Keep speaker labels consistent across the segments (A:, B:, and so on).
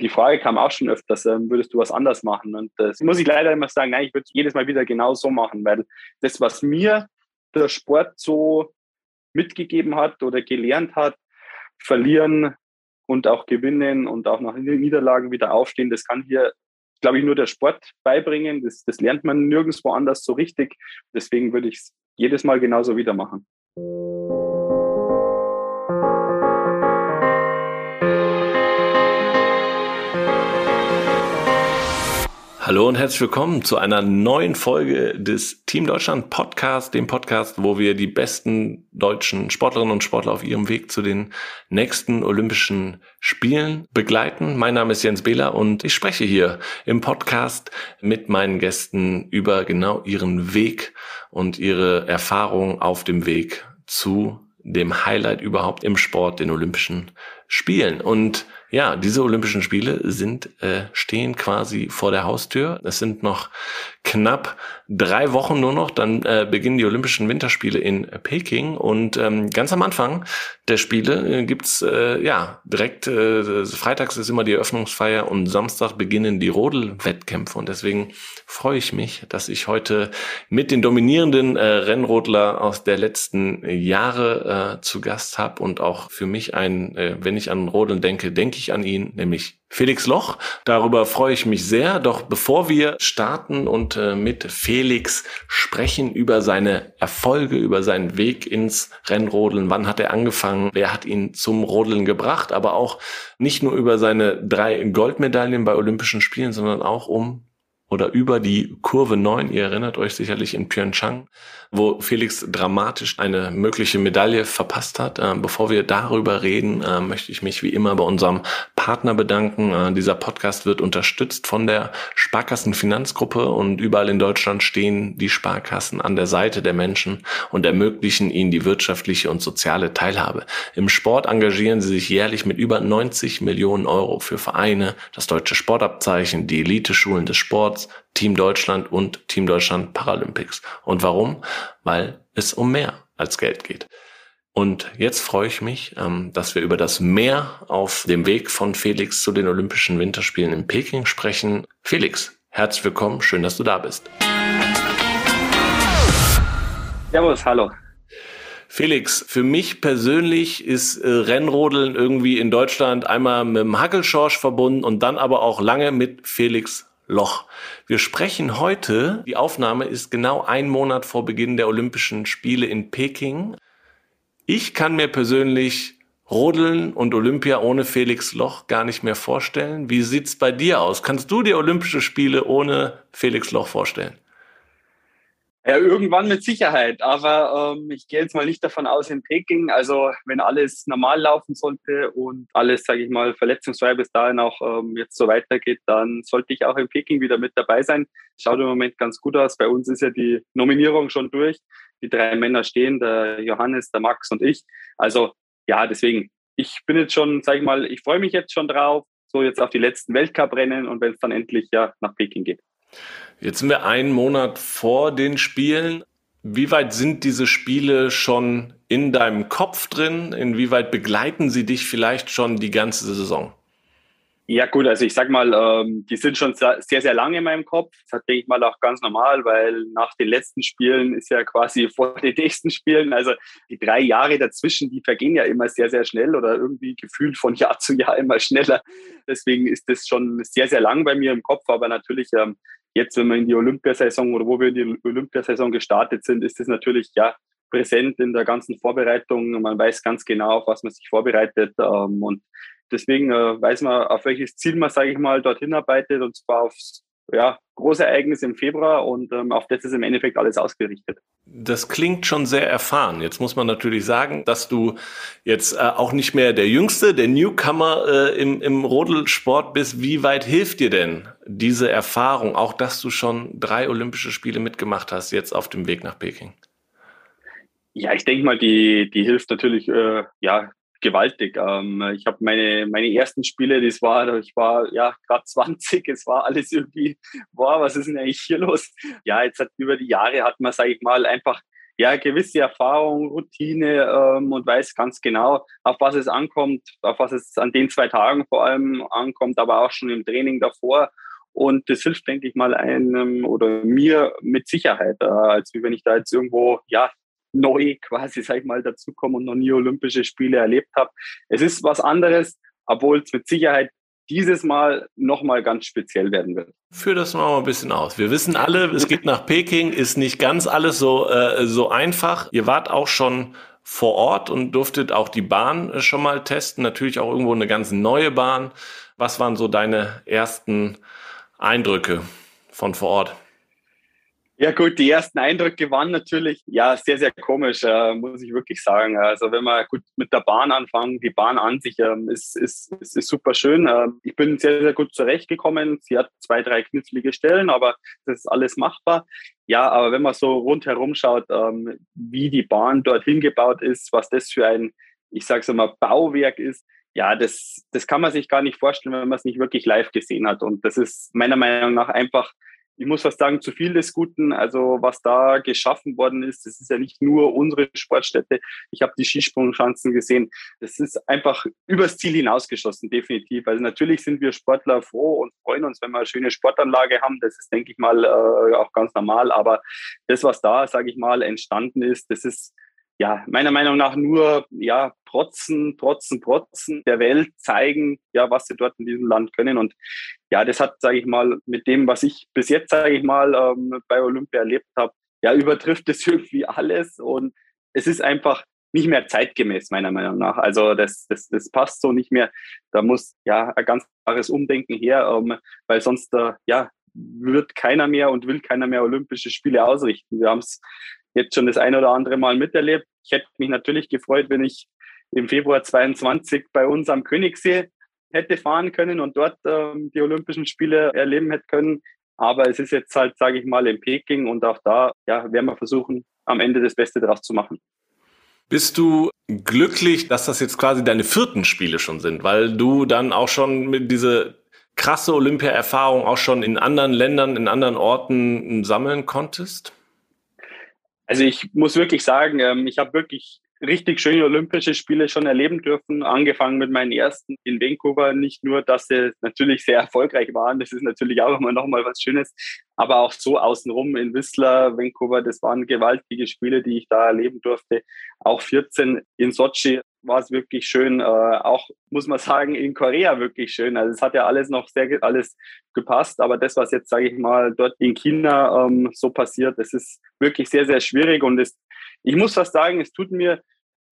A: Die Frage kam auch schon öfters, ähm, würdest du was anders machen? Und das muss ich leider immer sagen, nein, ich würde jedes Mal wieder genau so machen, weil das, was mir der Sport so mitgegeben hat oder gelernt hat, verlieren und auch gewinnen und auch nach Niederlagen wieder aufstehen, das kann hier, glaube ich, nur der Sport beibringen. Das, das lernt man nirgendwo anders so richtig. Deswegen würde ich es jedes Mal genauso wieder machen.
B: Hallo und herzlich willkommen zu einer neuen Folge des Team Deutschland Podcast, dem Podcast, wo wir die besten deutschen Sportlerinnen und Sportler auf ihrem Weg zu den nächsten Olympischen Spielen begleiten. Mein Name ist Jens Behler und ich spreche hier im Podcast mit meinen Gästen über genau ihren Weg und ihre Erfahrungen auf dem Weg zu dem Highlight überhaupt im Sport, den Olympischen Spielen. Und ja, diese Olympischen Spiele sind äh, stehen quasi vor der Haustür. Es sind noch knapp drei Wochen nur noch, dann äh, beginnen die Olympischen Winterspiele in Peking. Und ähm, ganz am Anfang der Spiele äh, gibt's äh, ja direkt äh, freitags ist immer die Eröffnungsfeier und Samstag beginnen die Rodelwettkämpfe. Und deswegen freue ich mich, dass ich heute mit den dominierenden äh, Rennrodler aus der letzten Jahre äh, zu Gast habe und auch für mich ein, äh, wenn ich an Rodeln denke, denke ich an ihn, nämlich Felix Loch. Darüber freue ich mich sehr. Doch bevor wir starten und äh, mit Felix sprechen über seine Erfolge, über seinen Weg ins Rennrodeln, wann hat er angefangen, wer hat ihn zum Rodeln gebracht, aber auch nicht nur über seine drei Goldmedaillen bei Olympischen Spielen, sondern auch um oder über die Kurve 9. Ihr erinnert euch sicherlich in Pyeongchang, wo Felix dramatisch eine mögliche Medaille verpasst hat. Äh, bevor wir darüber reden, äh, möchte ich mich wie immer bei unserem Partner bedanken. Äh, dieser Podcast wird unterstützt von der Sparkassen Finanzgruppe und überall in Deutschland stehen die Sparkassen an der Seite der Menschen und ermöglichen ihnen die wirtschaftliche und soziale Teilhabe. Im Sport engagieren sie sich jährlich mit über 90 Millionen Euro für Vereine, das deutsche Sportabzeichen, die Eliteschulen des Sports, Sports, Team Deutschland und Team Deutschland Paralympics. Und warum? Weil es um mehr als Geld geht. Und jetzt freue ich mich, ähm, dass wir über das Mehr auf dem Weg von Felix zu den Olympischen Winterspielen in Peking sprechen. Felix, herzlich willkommen, schön, dass du da bist.
A: Servus, hallo.
B: Felix, für mich persönlich ist äh, Rennrodeln irgendwie in Deutschland einmal mit dem Hackelschorsch verbunden und dann aber auch lange mit Felix Loch. Wir sprechen heute, die Aufnahme ist genau ein Monat vor Beginn der Olympischen Spiele in Peking. Ich kann mir persönlich Rodeln und Olympia ohne Felix Loch gar nicht mehr vorstellen. Wie sieht's bei dir aus? Kannst du dir Olympische Spiele ohne Felix Loch vorstellen?
A: Ja, irgendwann mit Sicherheit. Aber ähm, ich gehe jetzt mal nicht davon aus in Peking. Also wenn alles normal laufen sollte und alles, sage ich mal, verletzungsfrei bis dahin auch ähm, jetzt so weitergeht, dann sollte ich auch in Peking wieder mit dabei sein. Schaut im Moment ganz gut aus. Bei uns ist ja die Nominierung schon durch. Die drei Männer stehen, der Johannes, der Max und ich. Also ja, deswegen, ich bin jetzt schon, sage ich mal, ich freue mich jetzt schon drauf, so jetzt auf die letzten Weltcuprennen und wenn es dann endlich ja nach Peking geht.
B: Jetzt sind wir einen Monat vor den Spielen. Wie weit sind diese Spiele schon in deinem Kopf drin? Inwieweit begleiten sie dich vielleicht schon die ganze Saison?
A: Ja gut, also ich sag mal, ähm, die sind schon sehr, sehr lange in meinem Kopf. Das denke ich mal auch ganz normal, weil nach den letzten Spielen ist ja quasi vor den nächsten Spielen, also die drei Jahre dazwischen, die vergehen ja immer sehr, sehr schnell oder irgendwie gefühlt von Jahr zu Jahr immer schneller. Deswegen ist das schon sehr, sehr lang bei mir im Kopf, aber natürlich ähm, jetzt, wenn wir in die Olympiasaison oder wo wir in die Olympiasaison gestartet sind, ist das natürlich ja präsent in der ganzen Vorbereitung. Man weiß ganz genau, auf was man sich vorbereitet. Ähm, und deswegen äh, weiß man, auf welches Ziel man, sage ich mal, dorthin arbeitet, und zwar aufs ja, Großereignis im Februar und ähm, auf das ist im Endeffekt alles ausgerichtet.
B: Das klingt schon sehr erfahren. Jetzt muss man natürlich sagen, dass du jetzt äh, auch nicht mehr der Jüngste, der Newcomer äh, im, im Rodelsport bist. Wie weit hilft dir denn diese Erfahrung, auch dass du schon drei Olympische Spiele mitgemacht hast, jetzt auf dem Weg nach Peking?
A: Ja, ich denke mal, die, die hilft natürlich äh, ja gewaltig. Ähm, ich habe meine, meine ersten Spiele, das war, ich war ja gerade 20, es war alles irgendwie, boah, was ist denn eigentlich hier los? Ja, jetzt hat über die Jahre hat man, sage ich mal, einfach ja gewisse Erfahrung, Routine ähm, und weiß ganz genau, auf was es ankommt, auf was es an den zwei Tagen vor allem ankommt, aber auch schon im Training davor. Und das hilft, denke ich mal, einem oder mir mit Sicherheit, äh, als wenn ich da jetzt irgendwo, ja, neu quasi, sag ich mal, dazukomme und noch nie Olympische Spiele erlebt habe. Es ist was anderes, obwohl es mit Sicherheit dieses Mal nochmal ganz speziell werden wird.
B: Führ das mal ein bisschen aus. Wir wissen alle, es geht nach Peking, ist nicht ganz alles so, äh, so einfach. Ihr wart auch schon vor Ort und durftet auch die Bahn äh, schon mal testen. Natürlich auch irgendwo eine ganz neue Bahn. Was waren so deine ersten Eindrücke von vor Ort?
A: Ja gut, die ersten Eindrücke waren natürlich ja sehr, sehr komisch, äh, muss ich wirklich sagen. Also wenn wir gut mit der Bahn anfangen, die Bahn an sich ähm, ist, ist, ist, ist super schön. Äh, ich bin sehr, sehr gut zurechtgekommen. Sie hat zwei, drei knifflige Stellen, aber das ist alles machbar. Ja, aber wenn man so rundherum schaut, ähm, wie die Bahn dorthin gebaut ist, was das für ein, ich sage es mal, Bauwerk ist, ja, das, das kann man sich gar nicht vorstellen, wenn man es nicht wirklich live gesehen hat. Und das ist meiner Meinung nach einfach ich muss fast sagen, zu viel des Guten. Also was da geschaffen worden ist, das ist ja nicht nur unsere Sportstätte. Ich habe die Skisprungschanzen gesehen. Das ist einfach übers Ziel hinausgeschossen, definitiv. Also natürlich sind wir Sportler froh und freuen uns, wenn wir eine schöne Sportanlage haben. Das ist, denke ich mal, äh, auch ganz normal. Aber das, was da, sage ich mal, entstanden ist, das ist ja, meiner Meinung nach nur, ja, protzen, protzen, protzen der Welt zeigen, ja, was sie dort in diesem Land können. Und ja, das hat, sage ich mal, mit dem, was ich bis jetzt, sage ich mal, ähm, bei Olympia erlebt habe, ja, übertrifft es irgendwie alles. Und es ist einfach nicht mehr zeitgemäß, meiner Meinung nach. Also das, das, das passt so nicht mehr. Da muss ja ein ganz klares Umdenken her, ähm, weil sonst, äh, ja, wird keiner mehr und will keiner mehr Olympische Spiele ausrichten. Wir haben es jetzt schon das ein oder andere Mal miterlebt. Ich hätte mich natürlich gefreut, wenn ich im Februar 22 bei uns am Königssee hätte fahren können und dort ähm, die Olympischen Spiele erleben hätte können. Aber es ist jetzt halt, sage ich mal, in Peking und auch da ja, werden wir versuchen, am Ende das Beste draus zu machen.
B: Bist du glücklich, dass das jetzt quasi deine vierten Spiele schon sind, weil du dann auch schon mit diese krasse Olympia-Erfahrung auch schon in anderen Ländern, in anderen Orten sammeln konntest?
A: Also ich muss wirklich sagen, ähm, ich habe wirklich richtig schöne Olympische Spiele schon erleben dürfen, angefangen mit meinen ersten in Vancouver. Nicht nur, dass sie natürlich sehr erfolgreich waren, das ist natürlich auch immer nochmal was Schönes, aber auch so außenrum in Whistler, Vancouver, das waren gewaltige Spiele, die ich da erleben durfte. Auch 14 in Sochi war es wirklich schön. Äh, auch muss man sagen, in Korea wirklich schön. Also es hat ja alles noch sehr alles gepasst, aber das, was jetzt, sage ich mal, dort in China ähm, so passiert, das ist wirklich sehr, sehr schwierig und es ich muss fast sagen, es tut mir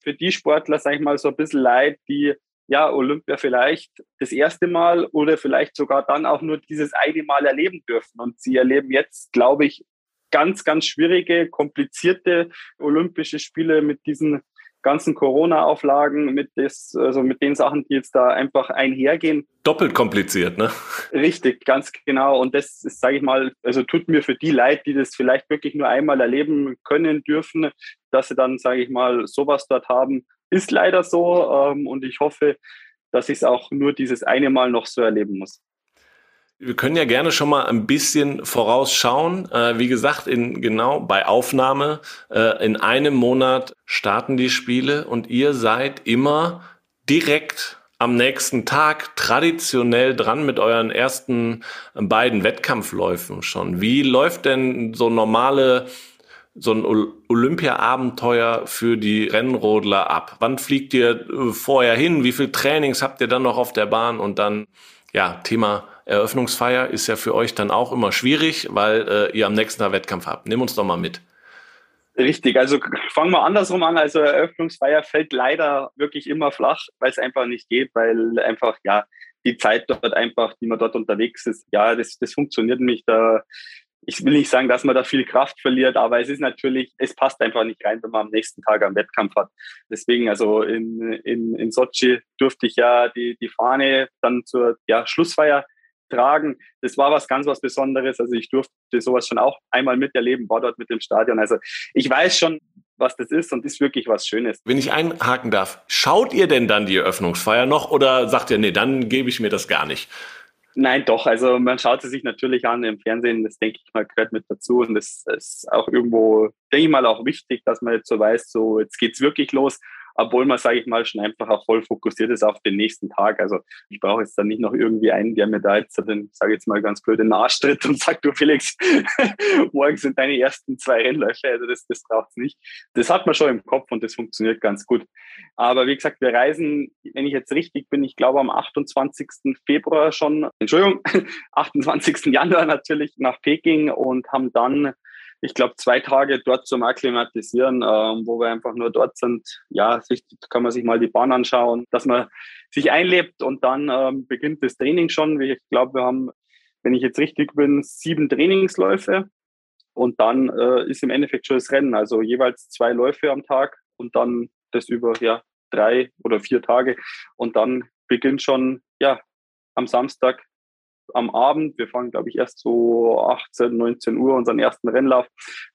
A: für die Sportler, sag ich mal, so ein bisschen leid, die ja Olympia vielleicht das erste Mal oder vielleicht sogar dann auch nur dieses eine Mal erleben dürfen. Und sie erleben jetzt, glaube ich, ganz, ganz schwierige, komplizierte Olympische Spiele mit diesen ganzen Corona-Auflagen, mit, also mit den Sachen, die jetzt da einfach einhergehen.
B: Doppelt kompliziert, ne?
A: Richtig, ganz genau. Und das ist, sage ich mal, also tut mir für die leid, die das vielleicht wirklich nur einmal erleben können dürfen, dass sie dann, sage ich mal, sowas dort haben. Ist leider so. Ähm, und ich hoffe, dass ich es auch nur dieses eine Mal noch so erleben muss.
B: Wir können ja gerne schon mal ein bisschen vorausschauen. Äh, wie gesagt, in, genau bei Aufnahme äh, in einem Monat starten die Spiele und ihr seid immer direkt am nächsten Tag traditionell dran mit euren ersten beiden Wettkampfläufen schon. Wie läuft denn so normale so ein Olympia-Abenteuer für die Rennrodler ab? Wann fliegt ihr äh, vorher hin? Wie viel Trainings habt ihr dann noch auf der Bahn? Und dann, ja, Thema Eröffnungsfeier ist ja für euch dann auch immer schwierig, weil äh, ihr am nächsten Tag Wettkampf habt. Nimm uns doch mal mit.
A: Richtig, also fangen wir andersrum an. Also Eröffnungsfeier fällt leider wirklich immer flach, weil es einfach nicht geht, weil einfach, ja, die Zeit dort einfach, die man dort unterwegs ist, ja, das, das funktioniert nicht. Da, ich will nicht sagen, dass man da viel Kraft verliert, aber es ist natürlich, es passt einfach nicht rein, wenn man am nächsten Tag einen Wettkampf hat. Deswegen, also in, in, in Sochi durfte ich ja die, die Fahne dann zur ja, Schlussfeier tragen. Das war was ganz was Besonderes. Also ich durfte sowas schon auch einmal miterleben, war dort mit dem Stadion. Also ich weiß schon, was das ist und ist wirklich was Schönes.
B: Wenn ich einhaken darf, schaut ihr denn dann die Eröffnungsfeier noch oder sagt ihr, nee, dann gebe ich mir das gar nicht?
A: Nein, doch. Also man schaut sie sich natürlich an im Fernsehen. Das denke ich mal gehört mit dazu und das ist auch irgendwo, denke ich mal, auch wichtig, dass man jetzt so weiß, so jetzt geht's wirklich los obwohl man, sage ich mal, schon einfach auch voll fokussiert ist auf den nächsten Tag. Also ich brauche jetzt dann nicht noch irgendwie einen, der mir da jetzt den, sage jetzt mal ganz blöd, den Arsch tritt und sagt, du Felix, morgen sind deine ersten zwei Rennläufe. Also das, das braucht es nicht. Das hat man schon im Kopf und das funktioniert ganz gut. Aber wie gesagt, wir reisen, wenn ich jetzt richtig bin, ich glaube am 28. Februar schon, Entschuldigung, 28. Januar natürlich nach Peking und haben dann ich glaube, zwei Tage dort zum Akklimatisieren, ähm, wo wir einfach nur dort sind. Ja, sich, kann man sich mal die Bahn anschauen, dass man sich einlebt und dann ähm, beginnt das Training schon. Ich glaube, wir haben, wenn ich jetzt richtig bin, sieben Trainingsläufe und dann äh, ist im Endeffekt schon das Rennen. Also jeweils zwei Läufe am Tag und dann das über ja, drei oder vier Tage und dann beginnt schon ja am Samstag am Abend. Wir fahren, glaube ich, erst so 18, 19 Uhr unseren ersten Rennlauf.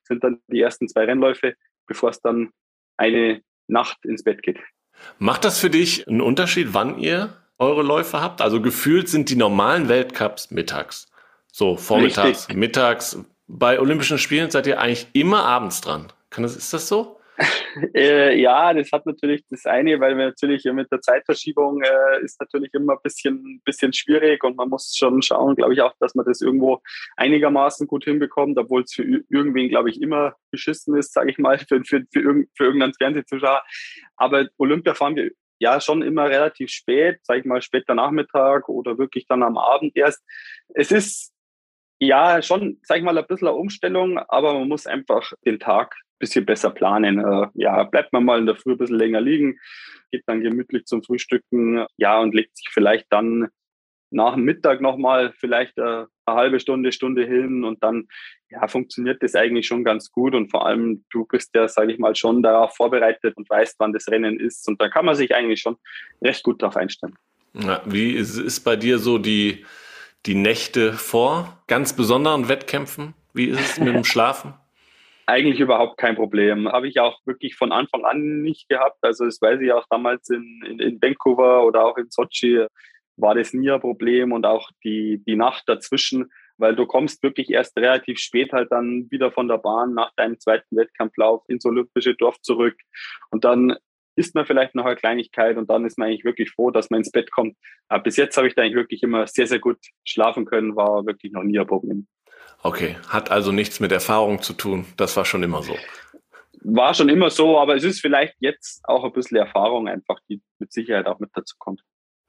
A: Sind dann die ersten zwei Rennläufe, bevor es dann eine Nacht ins Bett geht.
B: Macht das für dich einen Unterschied, wann ihr eure Läufe habt? Also gefühlt sind die normalen Weltcups mittags. So, vormittags, Richtig. mittags. Bei Olympischen Spielen seid ihr eigentlich immer abends dran. Kann das, ist das so?
A: Äh, ja, das hat natürlich das eine, weil wir natürlich mit der Zeitverschiebung äh, ist natürlich immer ein bisschen, bisschen schwierig und man muss schon schauen, glaube ich, auch, dass man das irgendwo einigermaßen gut hinbekommt, obwohl es für irgendwen, glaube ich, immer beschissen ist, sage ich mal, für, für, für, irgend, für irgendeinen Fernsehzuschauer. Aber Olympia fahren wir ja schon immer relativ spät, sage ich mal, später Nachmittag oder wirklich dann am Abend erst. Es ist ja schon, sage ich mal, ein bisschen eine Umstellung, aber man muss einfach den Tag bisschen besser planen. Äh, ja, bleibt man mal in der Früh ein bisschen länger liegen, geht dann gemütlich zum Frühstücken, ja, und legt sich vielleicht dann nach dem Mittag nochmal vielleicht eine, äh, eine halbe Stunde, Stunde hin und dann ja, funktioniert das eigentlich schon ganz gut und vor allem du bist ja, sage ich mal, schon darauf vorbereitet und weißt, wann das Rennen ist und da kann man sich eigentlich schon recht gut darauf einstellen.
B: Ja, wie ist, ist bei dir so die, die Nächte vor ganz besonderen Wettkämpfen? Wie ist es mit dem Schlafen?
A: Eigentlich überhaupt kein Problem. Habe ich auch wirklich von Anfang an nicht gehabt. Also das weiß ich auch damals in, in, in Vancouver oder auch in Sochi war das nie ein Problem und auch die, die Nacht dazwischen, weil du kommst wirklich erst relativ spät halt dann wieder von der Bahn nach deinem zweiten Wettkampflauf ins Olympische Dorf zurück und dann isst man vielleicht noch eine Kleinigkeit und dann ist man eigentlich wirklich froh, dass man ins Bett kommt. Aber bis jetzt habe ich da eigentlich wirklich immer sehr, sehr gut schlafen können, war wirklich noch nie ein Problem.
B: Okay, hat also nichts mit Erfahrung zu tun. Das war schon immer so.
A: War schon immer so, aber es ist vielleicht jetzt auch ein bisschen Erfahrung einfach, die mit Sicherheit auch mit dazu kommt.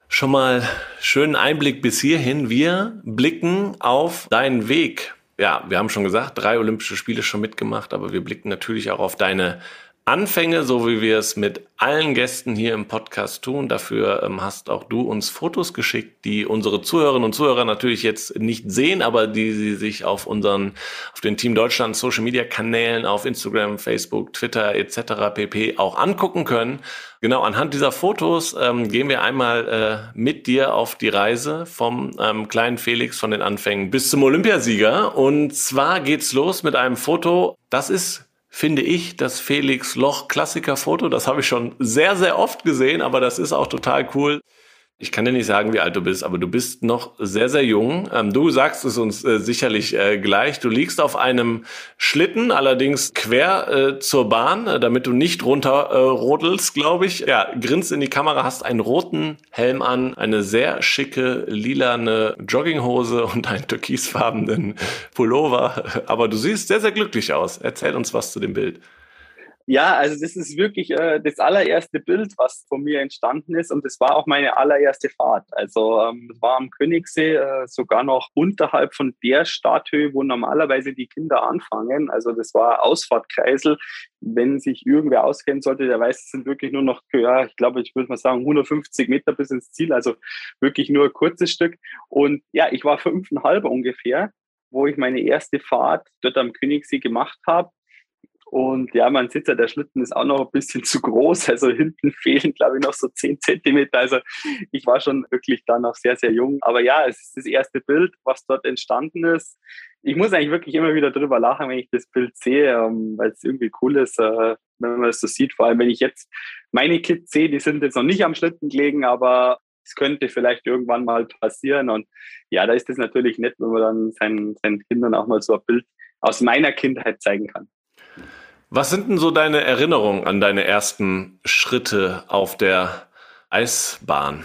B: Schon mal schönen Einblick bis hierhin. Wir blicken auf deinen Weg. Ja, wir haben schon gesagt, drei Olympische Spiele schon mitgemacht, aber wir blicken natürlich auch auf deine Anfänge, so wie wir es mit allen Gästen hier im Podcast tun. Dafür ähm, hast auch du uns Fotos geschickt, die unsere Zuhörerinnen und Zuhörer natürlich jetzt nicht sehen, aber die sie sich auf unseren, auf den Team Deutschland Social Media Kanälen, auf Instagram, Facebook, Twitter etc. pp. auch angucken können. Genau, anhand dieser Fotos ähm, gehen wir einmal äh, mit dir auf die Reise vom ähm, kleinen Felix von den Anfängen bis zum Olympiasieger. Und zwar geht's los mit einem Foto, das ist finde ich das Felix Loch Klassikerfoto. Das habe ich schon sehr, sehr oft gesehen, aber das ist auch total cool. Ich kann dir nicht sagen, wie alt du bist, aber du bist noch sehr, sehr jung. Ähm, du sagst es uns äh, sicherlich äh, gleich. Du liegst auf einem Schlitten, allerdings quer äh, zur Bahn, damit du nicht runter äh, rodelst, glaube ich. Ja, grinst in die Kamera, hast einen roten Helm an, eine sehr schicke lilane Jogginghose und einen türkisfarbenen Pullover. Aber du siehst sehr, sehr glücklich aus. Erzähl uns was zu dem Bild.
A: Ja, also das ist wirklich äh, das allererste Bild, was von mir entstanden ist und das war auch meine allererste Fahrt. Also ähm, war am Königssee, äh, sogar noch unterhalb von der Starthöhe, wo normalerweise die Kinder anfangen. Also das war Ausfahrtkreisel. Wenn sich irgendwer auskennen sollte, der weiß, es sind wirklich nur noch, ja, ich glaube, ich würde mal sagen, 150 Meter bis ins Ziel, also wirklich nur ein kurzes Stück. Und ja, ich war fünfeinhalb ungefähr, wo ich meine erste Fahrt dort am Königssee gemacht habe und ja, man sieht ja, der Schlitten ist auch noch ein bisschen zu groß. Also hinten fehlen, glaube ich, noch so zehn Zentimeter. Also ich war schon wirklich da noch sehr, sehr jung. Aber ja, es ist das erste Bild, was dort entstanden ist. Ich muss eigentlich wirklich immer wieder drüber lachen, wenn ich das Bild sehe, ähm, weil es irgendwie cool ist, äh, wenn man es so sieht. Vor allem, wenn ich jetzt meine Kids sehe, die sind jetzt noch nicht am Schlitten gelegen, aber es könnte vielleicht irgendwann mal passieren. Und ja, da ist es natürlich nett, wenn man dann seinen, seinen Kindern auch mal so ein Bild aus meiner Kindheit zeigen kann.
B: Was sind denn so deine Erinnerungen an deine ersten Schritte auf der Eisbahn?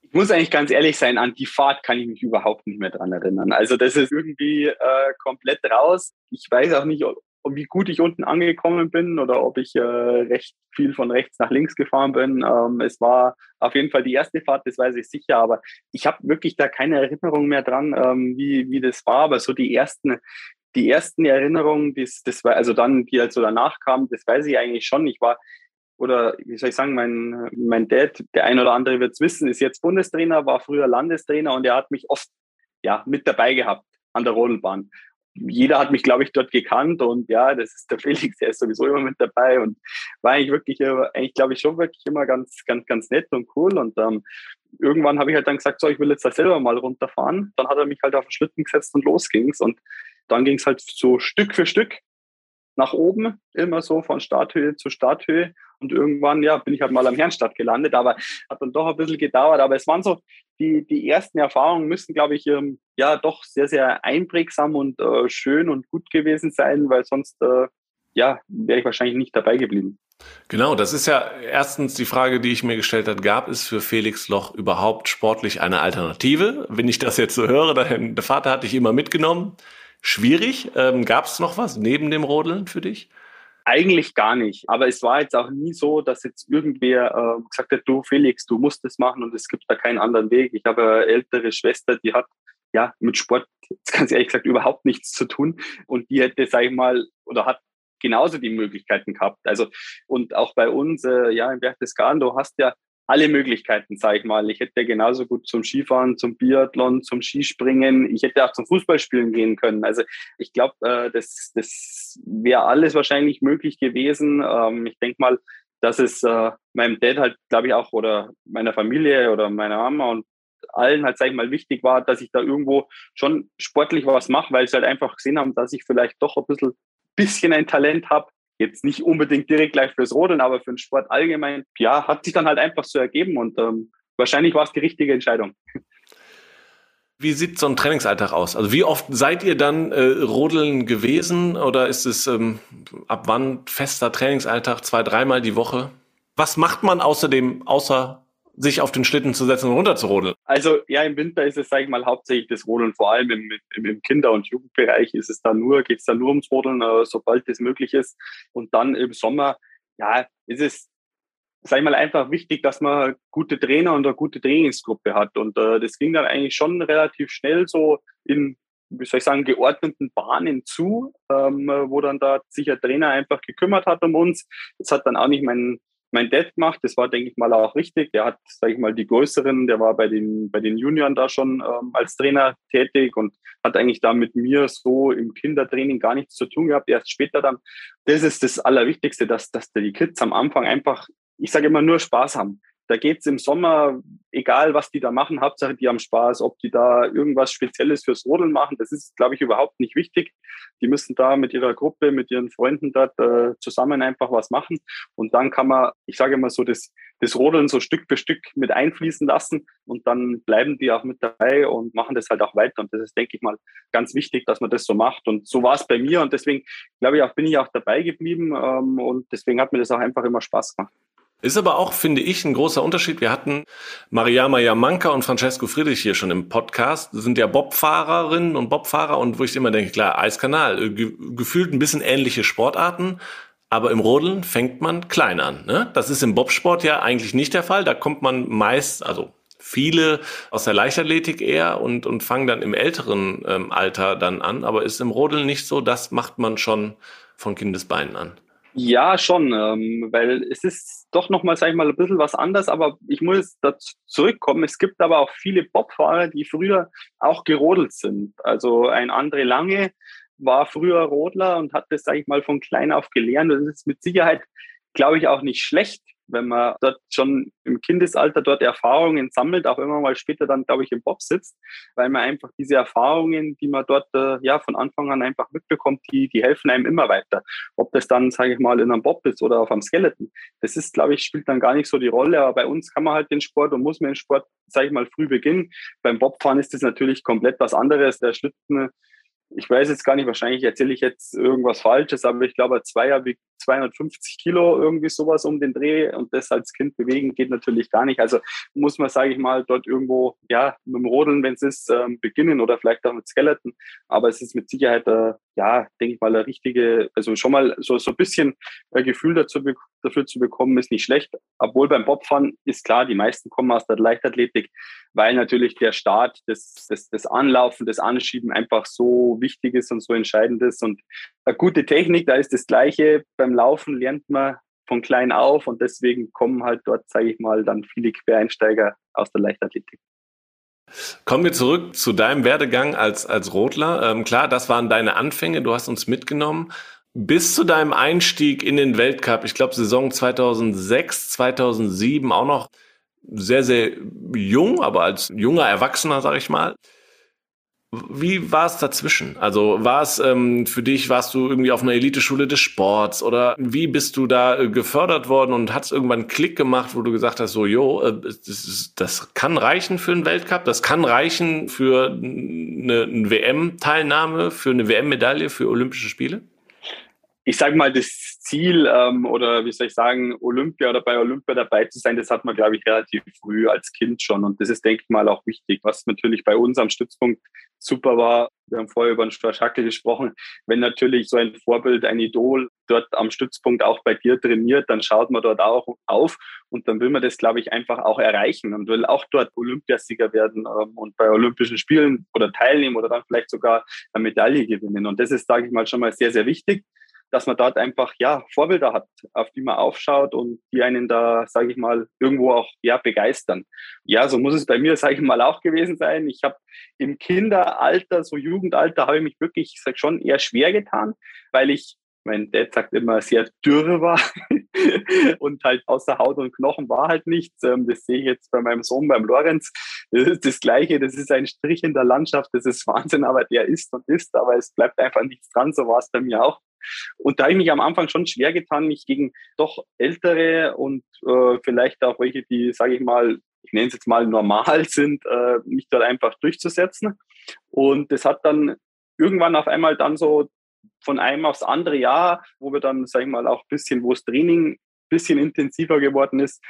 A: Ich muss eigentlich ganz ehrlich sein, an die Fahrt kann ich mich überhaupt nicht mehr dran erinnern. Also das ist irgendwie äh, komplett raus. Ich weiß auch nicht, wie gut ich unten angekommen bin oder ob ich äh, recht viel von rechts nach links gefahren bin. Ähm, es war auf jeden Fall die erste Fahrt, das weiß ich sicher, aber ich habe wirklich da keine Erinnerung mehr dran, ähm, wie, wie das war. Aber so die ersten, die ersten Erinnerungen, das, das war, also dann, die halt so danach kamen, das weiß ich eigentlich schon. Ich war, oder wie soll ich sagen, mein, mein Dad, der ein oder andere wird es wissen, ist jetzt Bundestrainer, war früher Landestrainer und er hat mich oft ja, mit dabei gehabt an der Rodelbahn jeder hat mich, glaube ich, dort gekannt und ja, das ist der Felix, der ist sowieso immer mit dabei und war eigentlich wirklich, eigentlich glaube ich schon wirklich immer ganz, ganz, ganz nett und cool und ähm, irgendwann habe ich halt dann gesagt, so, ich will jetzt da selber mal runterfahren. Dann hat er mich halt auf den Schlitten gesetzt und los ging's und dann ging es halt so Stück für Stück nach oben, immer so von Starthöhe zu Starthöhe. Und irgendwann, ja, bin ich halt mal am Herrenstadt gelandet, aber hat dann doch ein bisschen gedauert. Aber es waren so, die, die ersten Erfahrungen müssen, glaube ich, ähm, ja, doch sehr, sehr einprägsam und äh, schön und gut gewesen sein, weil sonst, äh, ja, wäre ich wahrscheinlich nicht dabei geblieben.
B: Genau, das ist ja erstens die Frage, die ich mir gestellt habe. Gab es für Felix Loch überhaupt sportlich eine Alternative? Wenn ich das jetzt so höre, der Vater hat dich immer mitgenommen schwierig. Ähm, Gab es noch was neben dem Rodeln für dich?
A: Eigentlich gar nicht. Aber es war jetzt auch nie so, dass jetzt irgendwer äh, gesagt hat, du Felix, du musst das machen und es gibt da keinen anderen Weg. Ich habe eine ältere Schwester, die hat ja mit Sport ganz ehrlich gesagt überhaupt nichts zu tun und die hätte, sag ich mal, oder hat genauso die Möglichkeiten gehabt. Also und auch bei uns, äh, ja, in Berchtesgaden, du hast ja alle Möglichkeiten, sage ich mal. Ich hätte genauso gut zum Skifahren, zum Biathlon, zum Skispringen. Ich hätte auch zum Fußballspielen gehen können. Also ich glaube, äh, das, das wäre alles wahrscheinlich möglich gewesen. Ähm, ich denke mal, dass es äh, meinem Dad halt, glaube ich, auch oder meiner Familie oder meiner Mama und allen halt, sag ich mal, wichtig war, dass ich da irgendwo schon sportlich was mache, weil sie halt einfach gesehen haben, dass ich vielleicht doch ein bisschen, bisschen ein Talent habe Jetzt nicht unbedingt direkt gleich fürs Rodeln, aber für den Sport allgemein, ja, hat sich dann halt einfach so ergeben und ähm, wahrscheinlich war es die richtige Entscheidung.
B: Wie sieht so ein Trainingsalltag aus? Also wie oft seid ihr dann äh, rodeln gewesen oder ist es ähm, ab wann fester Trainingsalltag, zwei, dreimal die Woche? Was macht man außerdem, außer sich auf den Schlitten zu setzen und runterzurodeln?
A: Also ja, im Winter ist es, sage ich mal, hauptsächlich das Rodeln. Vor allem im, im, im Kinder- und Jugendbereich ist es da nur, geht es da nur ums Rodeln, äh, sobald das möglich ist. Und dann im Sommer, ja, ist es, sage ich mal, einfach wichtig, dass man gute Trainer und eine gute Trainingsgruppe hat. Und äh, das ging dann eigentlich schon relativ schnell so in wie soll ich sagen, geordneten Bahnen zu, ähm, wo dann da sich der Trainer einfach gekümmert hat um uns. Das hat dann auch nicht mein, mein Dad gemacht. Das war, denke ich mal, auch richtig. Der hat, sage ich mal, die größeren, der war bei den, bei den Junioren da schon ähm, als Trainer tätig und hat eigentlich da mit mir so im Kindertraining gar nichts zu tun gehabt. Erst später dann. Das ist das Allerwichtigste, dass, dass die Kids am Anfang einfach, ich sage immer, nur Spaß haben. Da geht's im Sommer, egal was die da machen, Hauptsache die haben Spaß, ob die da irgendwas Spezielles fürs Rodeln machen, das ist, glaube ich, überhaupt nicht wichtig. Die müssen da mit ihrer Gruppe, mit ihren Freunden dort äh, zusammen einfach was machen. Und dann kann man, ich sage immer so, das, das Rodeln so Stück für Stück mit einfließen lassen und dann bleiben die auch mit dabei und machen das halt auch weiter. Und das ist, denke ich mal, ganz wichtig, dass man das so macht. Und so war es bei mir und deswegen, glaube ich, auch bin ich auch dabei geblieben ähm, und deswegen hat mir das auch einfach immer Spaß gemacht.
B: Ist aber auch, finde ich, ein großer Unterschied. Wir hatten Mariama Jamanka und Francesco Friedrich hier schon im Podcast. Das sind ja Bobfahrerinnen und Bobfahrer und wo ich immer denke, klar, Eiskanal, äh, ge gefühlt ein bisschen ähnliche Sportarten. Aber im Rodeln fängt man klein an. Ne? Das ist im Bobsport ja eigentlich nicht der Fall. Da kommt man meist, also viele aus der Leichtathletik eher und, und fangen dann im älteren ähm, Alter dann an. Aber ist im Rodeln nicht so. Das macht man schon von Kindesbeinen an.
A: Ja, schon, ähm, weil es ist doch nochmal, sag ich mal, ein bisschen was anderes, aber ich muss dazu zurückkommen. Es gibt aber auch viele Bobfahrer, die früher auch gerodelt sind. Also ein André Lange war früher Rodler und hat das, sag ich mal, von klein auf gelernt. Das ist mit Sicherheit, glaube ich, auch nicht schlecht, wenn man dort schon im Kindesalter dort Erfahrungen sammelt, auch immer mal später dann, glaube ich, im Bob sitzt, weil man einfach diese Erfahrungen, die man dort äh, ja von Anfang an einfach mitbekommt, die, die helfen einem immer weiter. Ob das dann, sage ich mal, in einem Bob ist oder auf einem Skeleton, das ist, glaube ich, spielt dann gar nicht so die Rolle. Aber bei uns kann man halt den Sport und muss man den Sport, sage ich mal, früh beginnen. Beim Bobfahren ist das natürlich komplett was anderes. Der Schlitten ich weiß jetzt gar nicht, wahrscheinlich erzähle ich jetzt irgendwas Falsches, aber ich glaube, ein Zweier wiegt 250 Kilo, irgendwie sowas um den Dreh und das als Kind bewegen geht natürlich gar nicht. Also muss man, sage ich mal, dort irgendwo, ja, mit dem Rodeln, wenn es ist, ähm, beginnen oder vielleicht auch mit Skeleton. Aber es ist mit Sicherheit, äh, ja, denke ich mal, eine richtige, also schon mal so, so ein bisschen ein Gefühl dazu, dafür zu bekommen, ist nicht schlecht. Obwohl beim Bobfahren ist klar, die meisten kommen aus der Leichtathletik, weil natürlich der Start, das, das, das Anlaufen, das Anschieben einfach so wichtig ist und so entscheidend ist. Und eine gute Technik, da ist das Gleiche. Beim Laufen lernt man von klein auf und deswegen kommen halt dort, sage ich mal, dann viele Quereinsteiger aus der Leichtathletik.
B: Kommen wir zurück zu deinem Werdegang als, als Rotler. Ähm, klar, das waren deine Anfänge, du hast uns mitgenommen. Bis zu deinem Einstieg in den Weltcup, ich glaube Saison 2006, 2007, auch noch sehr, sehr jung, aber als junger Erwachsener, sage ich mal. Wie war es dazwischen? Also war es ähm, für dich, warst du irgendwie auf einer Eliteschule des Sports oder wie bist du da äh, gefördert worden und hat es irgendwann einen Klick gemacht, wo du gesagt hast, so, jo, äh, das, das, kann reichen für einen Weltcup, das kann reichen für eine, eine WM-Teilnahme, für eine WM-Medaille, für Olympische Spiele?
A: ich sage mal, das Ziel ähm, oder wie soll ich sagen, Olympia oder bei Olympia dabei zu sein, das hat man, glaube ich, relativ früh als Kind schon. Und das ist, denke ich mal, auch wichtig. Was natürlich bei uns am Stützpunkt super war, wir haben vorher über den Schackel gesprochen, wenn natürlich so ein Vorbild, ein Idol dort am Stützpunkt auch bei dir trainiert, dann schaut man dort auch auf und dann will man das, glaube ich, einfach auch erreichen und will auch dort Olympiasieger werden ähm, und bei Olympischen Spielen oder teilnehmen oder dann vielleicht sogar eine Medaille gewinnen. Und das ist, sage ich mal, schon mal sehr, sehr wichtig dass man dort einfach ja Vorbilder hat, auf die man aufschaut und die einen da, sage ich mal, irgendwo auch ja begeistern. Ja, so muss es bei mir, sage ich mal, auch gewesen sein. Ich habe im Kinderalter, so Jugendalter, habe ich mich wirklich, ich sag schon, eher schwer getan, weil ich mein Dad sagt immer, sehr dürre war und halt außer Haut und Knochen war halt nichts. Ähm, das sehe ich jetzt bei meinem Sohn, beim Lorenz. Das ist das Gleiche, das ist ein Strich in der Landschaft, das ist Wahnsinn, aber der ist und ist, aber es bleibt einfach nichts dran, so war es bei mir auch. Und da habe ich mich am Anfang schon schwer getan, mich gegen doch ältere und äh, vielleicht auch welche, die, sage ich mal, ich nenne es jetzt mal normal sind, äh, mich dort einfach durchzusetzen. Und das hat dann irgendwann auf einmal dann so von einem aufs andere Jahr, wo wir dann, sage ich mal, auch ein bisschen, wo das Training ein bisschen intensiver geworden ist,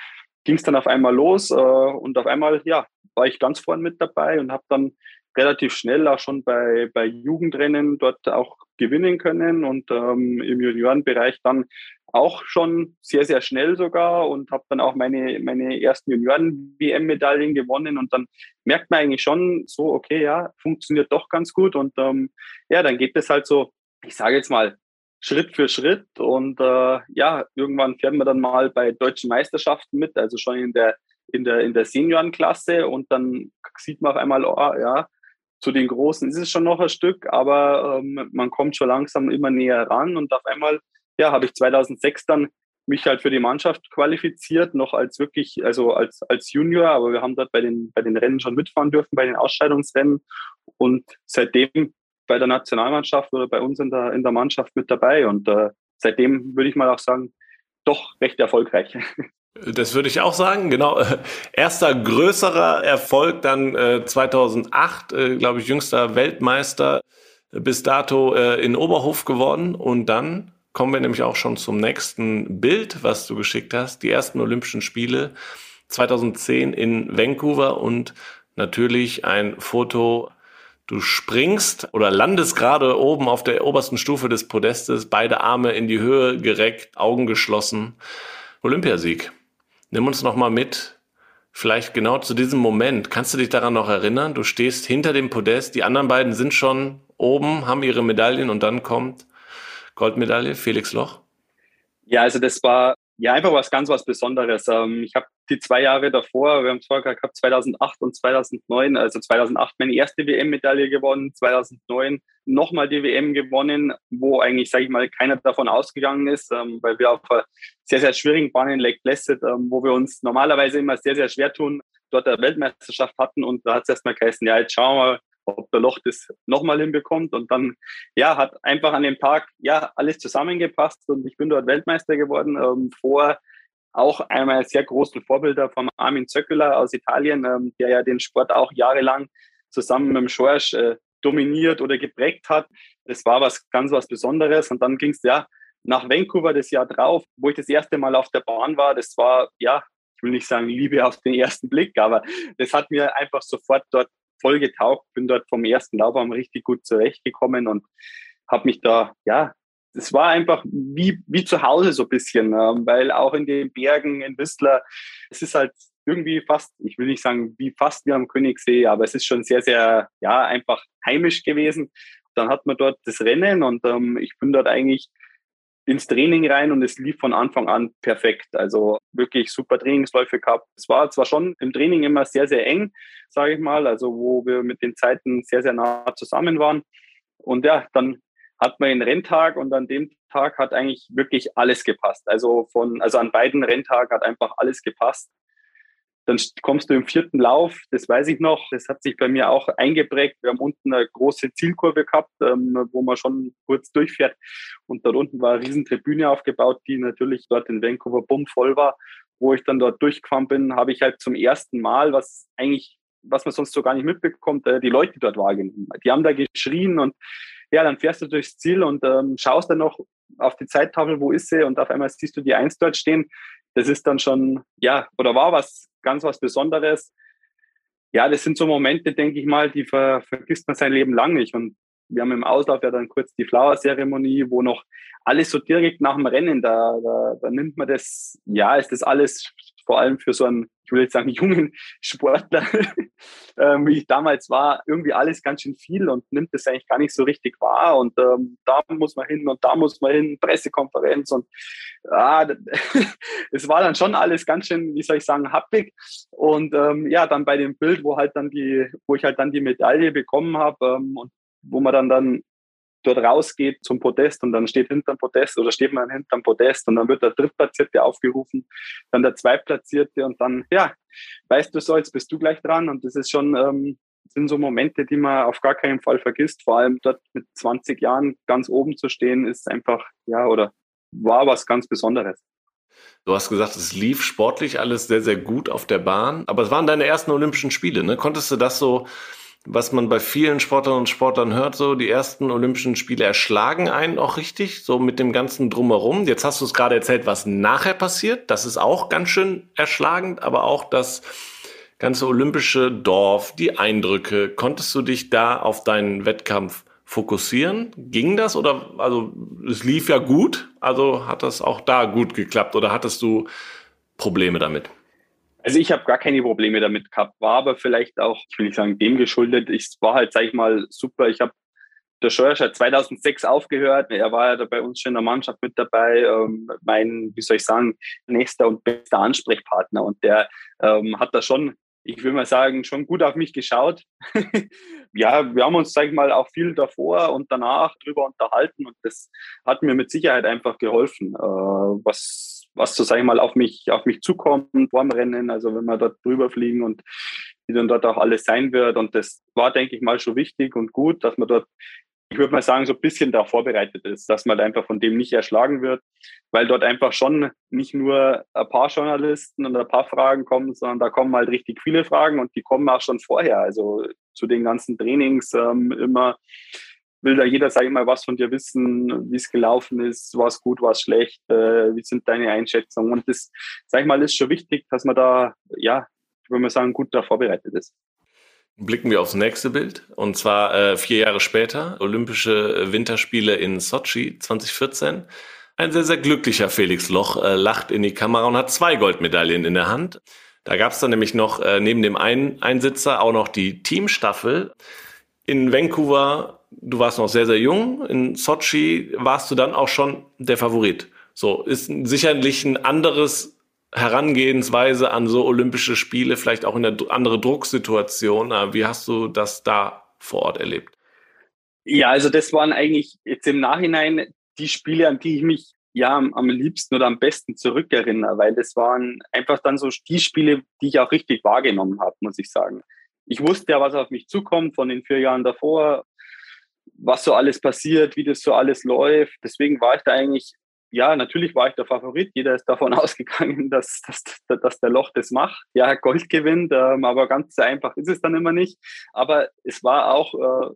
A: ging es dann auf einmal los äh, und auf einmal, ja, war ich ganz vorne mit dabei und habe dann relativ schnell auch schon bei, bei Jugendrennen dort auch gewinnen können und ähm, im Juniorenbereich dann auch schon sehr, sehr schnell sogar und habe dann auch meine, meine ersten Junioren-WM-Medaillen gewonnen und dann merkt man eigentlich schon so, okay, ja, funktioniert doch ganz gut und ähm, ja, dann geht es halt so, ich sage jetzt mal, Schritt für Schritt und äh, ja, irgendwann fährt man dann mal bei deutschen Meisterschaften mit, also schon in der in der in der Seniorenklasse und dann sieht man auf einmal, oh, ja, zu den Großen ist es schon noch ein Stück, aber ähm, man kommt schon langsam immer näher ran und auf einmal, ja, habe ich 2006 dann mich halt für die Mannschaft qualifiziert, noch als wirklich, also als, als Junior, aber wir haben dort bei den, bei den Rennen schon mitfahren dürfen, bei den Ausscheidungsrennen und seitdem bei der Nationalmannschaft oder bei uns in der, in der Mannschaft mit dabei und äh, seitdem würde ich mal auch sagen, doch recht erfolgreich.
B: Das würde ich auch sagen, genau. Erster größerer Erfolg dann äh, 2008, äh, glaube ich, jüngster Weltmeister bis dato äh, in Oberhof geworden. Und dann kommen wir nämlich auch schon zum nächsten Bild, was du geschickt hast. Die ersten Olympischen Spiele 2010 in Vancouver und natürlich ein Foto. Du springst oder landest gerade oben auf der obersten Stufe des Podestes, beide Arme in die Höhe gereckt, Augen geschlossen. Olympiasieg. Nimm uns noch mal mit, vielleicht genau zu diesem Moment. Kannst du dich daran noch erinnern? Du stehst hinter dem Podest, die anderen beiden sind schon oben, haben ihre Medaillen und dann kommt Goldmedaille, Felix Loch.
A: Ja, also das war ja, einfach was ganz was Besonderes. Ähm, ich habe die zwei Jahre davor, wir haben es vorher gehabt, 2008 und 2009, also 2008 meine erste WM-Medaille gewonnen, 2009 nochmal die WM gewonnen, wo eigentlich, sage ich mal, keiner davon ausgegangen ist, ähm, weil wir auf einer sehr, sehr schwierigen Bahn in Lake Placid, ähm, wo wir uns normalerweise immer sehr, sehr schwer tun, dort eine Weltmeisterschaft hatten und da hat es erstmal geheißen, ja, jetzt schauen wir mal, ob der Loch das nochmal hinbekommt. Und dann, ja, hat einfach an dem Tag, ja, alles zusammengepasst und ich bin dort Weltmeister geworden. Ähm, vor auch einmal sehr großen Vorbilder vom Armin Zöckeler aus Italien, ähm, der ja den Sport auch jahrelang zusammen mit dem Schorsch äh, dominiert oder geprägt hat. Das war was ganz was Besonderes. Und dann ging es ja nach Vancouver das Jahr drauf, wo ich das erste Mal auf der Bahn war. Das war, ja, ich will nicht sagen Liebe auf den ersten Blick, aber das hat mir einfach sofort dort voll getaucht, bin dort vom ersten Laubarm richtig gut zurechtgekommen und habe mich da, ja, es war einfach wie, wie zu Hause so ein bisschen, ähm, weil auch in den Bergen in Whistler, es ist halt irgendwie fast, ich will nicht sagen wie fast wie am Königssee, aber es ist schon sehr, sehr, ja, einfach heimisch gewesen. Dann hat man dort das Rennen und ähm, ich bin dort eigentlich ins Training rein und es lief von Anfang an perfekt. Also wirklich super Trainingsläufe gehabt. Es war zwar schon im Training immer sehr, sehr eng, sage ich mal, also wo wir mit den Zeiten sehr, sehr nah zusammen waren. Und ja, dann hat man den Renntag und an dem Tag hat eigentlich wirklich alles gepasst. Also von, also an beiden Renntagen hat einfach alles gepasst. Dann kommst du im vierten Lauf, das weiß ich noch, das hat sich bei mir auch eingeprägt. Wir haben unten eine große Zielkurve gehabt, ähm, wo man schon kurz durchfährt. Und dort unten war eine riesen Tribüne aufgebaut, die natürlich dort in Vancouver bumm voll war. Wo ich dann dort durchgefahren bin, habe ich halt zum ersten Mal, was eigentlich, was man sonst so gar nicht mitbekommt, äh, die Leute dort wahrgenommen. Die haben da geschrien und ja, dann fährst du durchs Ziel und ähm, schaust dann noch auf die Zeittafel, wo ist sie und auf einmal siehst du die Eins dort stehen. Das ist dann schon, ja, oder war was ganz was Besonderes. Ja, das sind so Momente, denke ich mal, die ver vergisst man sein Leben lang nicht. Und wir haben im Auslauf ja dann kurz die Flower-Zeremonie, wo noch alles so direkt nach dem Rennen, da, da, da nimmt man das, ja, ist das alles vor allem für so einen, ich will jetzt sagen, jungen Sportler, ähm, wie ich damals war, irgendwie alles ganz schön viel und nimmt das eigentlich gar nicht so richtig wahr. Und ähm, da muss man hin und da muss man hin, Pressekonferenz und ah, es war dann schon alles ganz schön, wie soll ich sagen, happig. Und ähm, ja, dann bei dem Bild, wo halt dann die, wo ich halt dann die Medaille bekommen habe ähm, und wo man dann dann dort rausgeht zum Podest und dann steht hinterm Podest oder steht man hinterm Podest und dann wird der Drittplatzierte aufgerufen, dann der Zweitplatzierte und dann, ja, weißt du so, jetzt bist du gleich dran und das ist schon, ähm, sind so Momente, die man auf gar keinen Fall vergisst. Vor allem dort mit 20 Jahren ganz oben zu stehen, ist einfach, ja, oder war was ganz Besonderes.
B: Du hast gesagt, es lief sportlich alles sehr, sehr gut auf der Bahn, aber es waren deine ersten Olympischen Spiele, ne? Konntest du das so was man bei vielen Sportlern und Sportlern hört, so die ersten Olympischen Spiele erschlagen einen auch richtig, so mit dem ganzen Drumherum. Jetzt hast du es gerade erzählt, was nachher passiert. Das ist auch ganz schön erschlagend, aber auch das ganze olympische Dorf, die Eindrücke. Konntest du dich da auf deinen Wettkampf fokussieren? Ging das oder, also es lief ja gut, also hat das auch da gut geklappt oder hattest du Probleme damit?
A: Also ich habe gar keine Probleme damit gehabt, war aber vielleicht auch, ich will nicht sagen dem geschuldet, ich war halt, sag ich mal, super. Ich habe der Scheuersch hat 2006 aufgehört. Er war ja bei uns schon in der Mannschaft mit dabei. Ähm, mein, wie soll ich sagen, nächster und bester Ansprechpartner. Und der ähm, hat da schon, ich will mal sagen, schon gut auf mich geschaut. ja, wir haben uns, sag ich mal, auch viel davor und danach drüber unterhalten. Und das hat mir mit Sicherheit einfach geholfen, äh, was was so, sag ich mal, auf mich, auf mich zukommt vorm Rennen, also wenn wir dort drüber fliegen und wie dann dort auch alles sein wird. Und das war, denke ich mal, schon wichtig und gut, dass man dort, ich würde mal sagen, so ein bisschen darauf vorbereitet ist, dass man halt einfach von dem nicht erschlagen wird, weil dort einfach schon nicht nur ein paar Journalisten und ein paar Fragen kommen, sondern da kommen halt richtig viele Fragen und die kommen auch schon vorher, also zu den ganzen Trainings ähm, immer will da jeder, sage ich mal, was von dir wissen, wie es gelaufen ist, war es gut, war es schlecht, äh, wie sind deine Einschätzungen. Und das, sage ich mal, ist schon wichtig, dass man da, ja, ich würde mal sagen, gut da vorbereitet ist.
B: Blicken wir aufs nächste Bild. Und zwar äh, vier Jahre später, Olympische Winterspiele in Sochi 2014. Ein sehr, sehr glücklicher Felix Loch äh, lacht in die Kamera und hat zwei Goldmedaillen in der Hand. Da gab es dann nämlich noch äh, neben dem einen Einsitzer auch noch die Teamstaffel. In Vancouver du warst noch sehr, sehr jung. In Sochi warst du dann auch schon der Favorit. So, ist sicherlich ein anderes Herangehensweise an so Olympische Spiele, vielleicht auch in einer andere Drucksituation. Wie hast du das da vor Ort erlebt?
A: Ja, also das waren eigentlich jetzt im Nachhinein die Spiele, an die ich mich ja am liebsten oder am besten zurückerinnere, weil das waren einfach dann so die Spiele, die ich auch richtig wahrgenommen habe, muss ich sagen. Ich wusste ja, was auf mich zukommt von den vier Jahren davor, was so alles passiert, wie das so alles läuft. Deswegen war ich da eigentlich ja, natürlich war ich der Favorit. Jeder ist davon ausgegangen, dass, dass, dass der Loch das macht. Ja, Gold gewinnt, ähm, aber ganz so einfach ist es dann immer nicht. Aber es war auch, äh,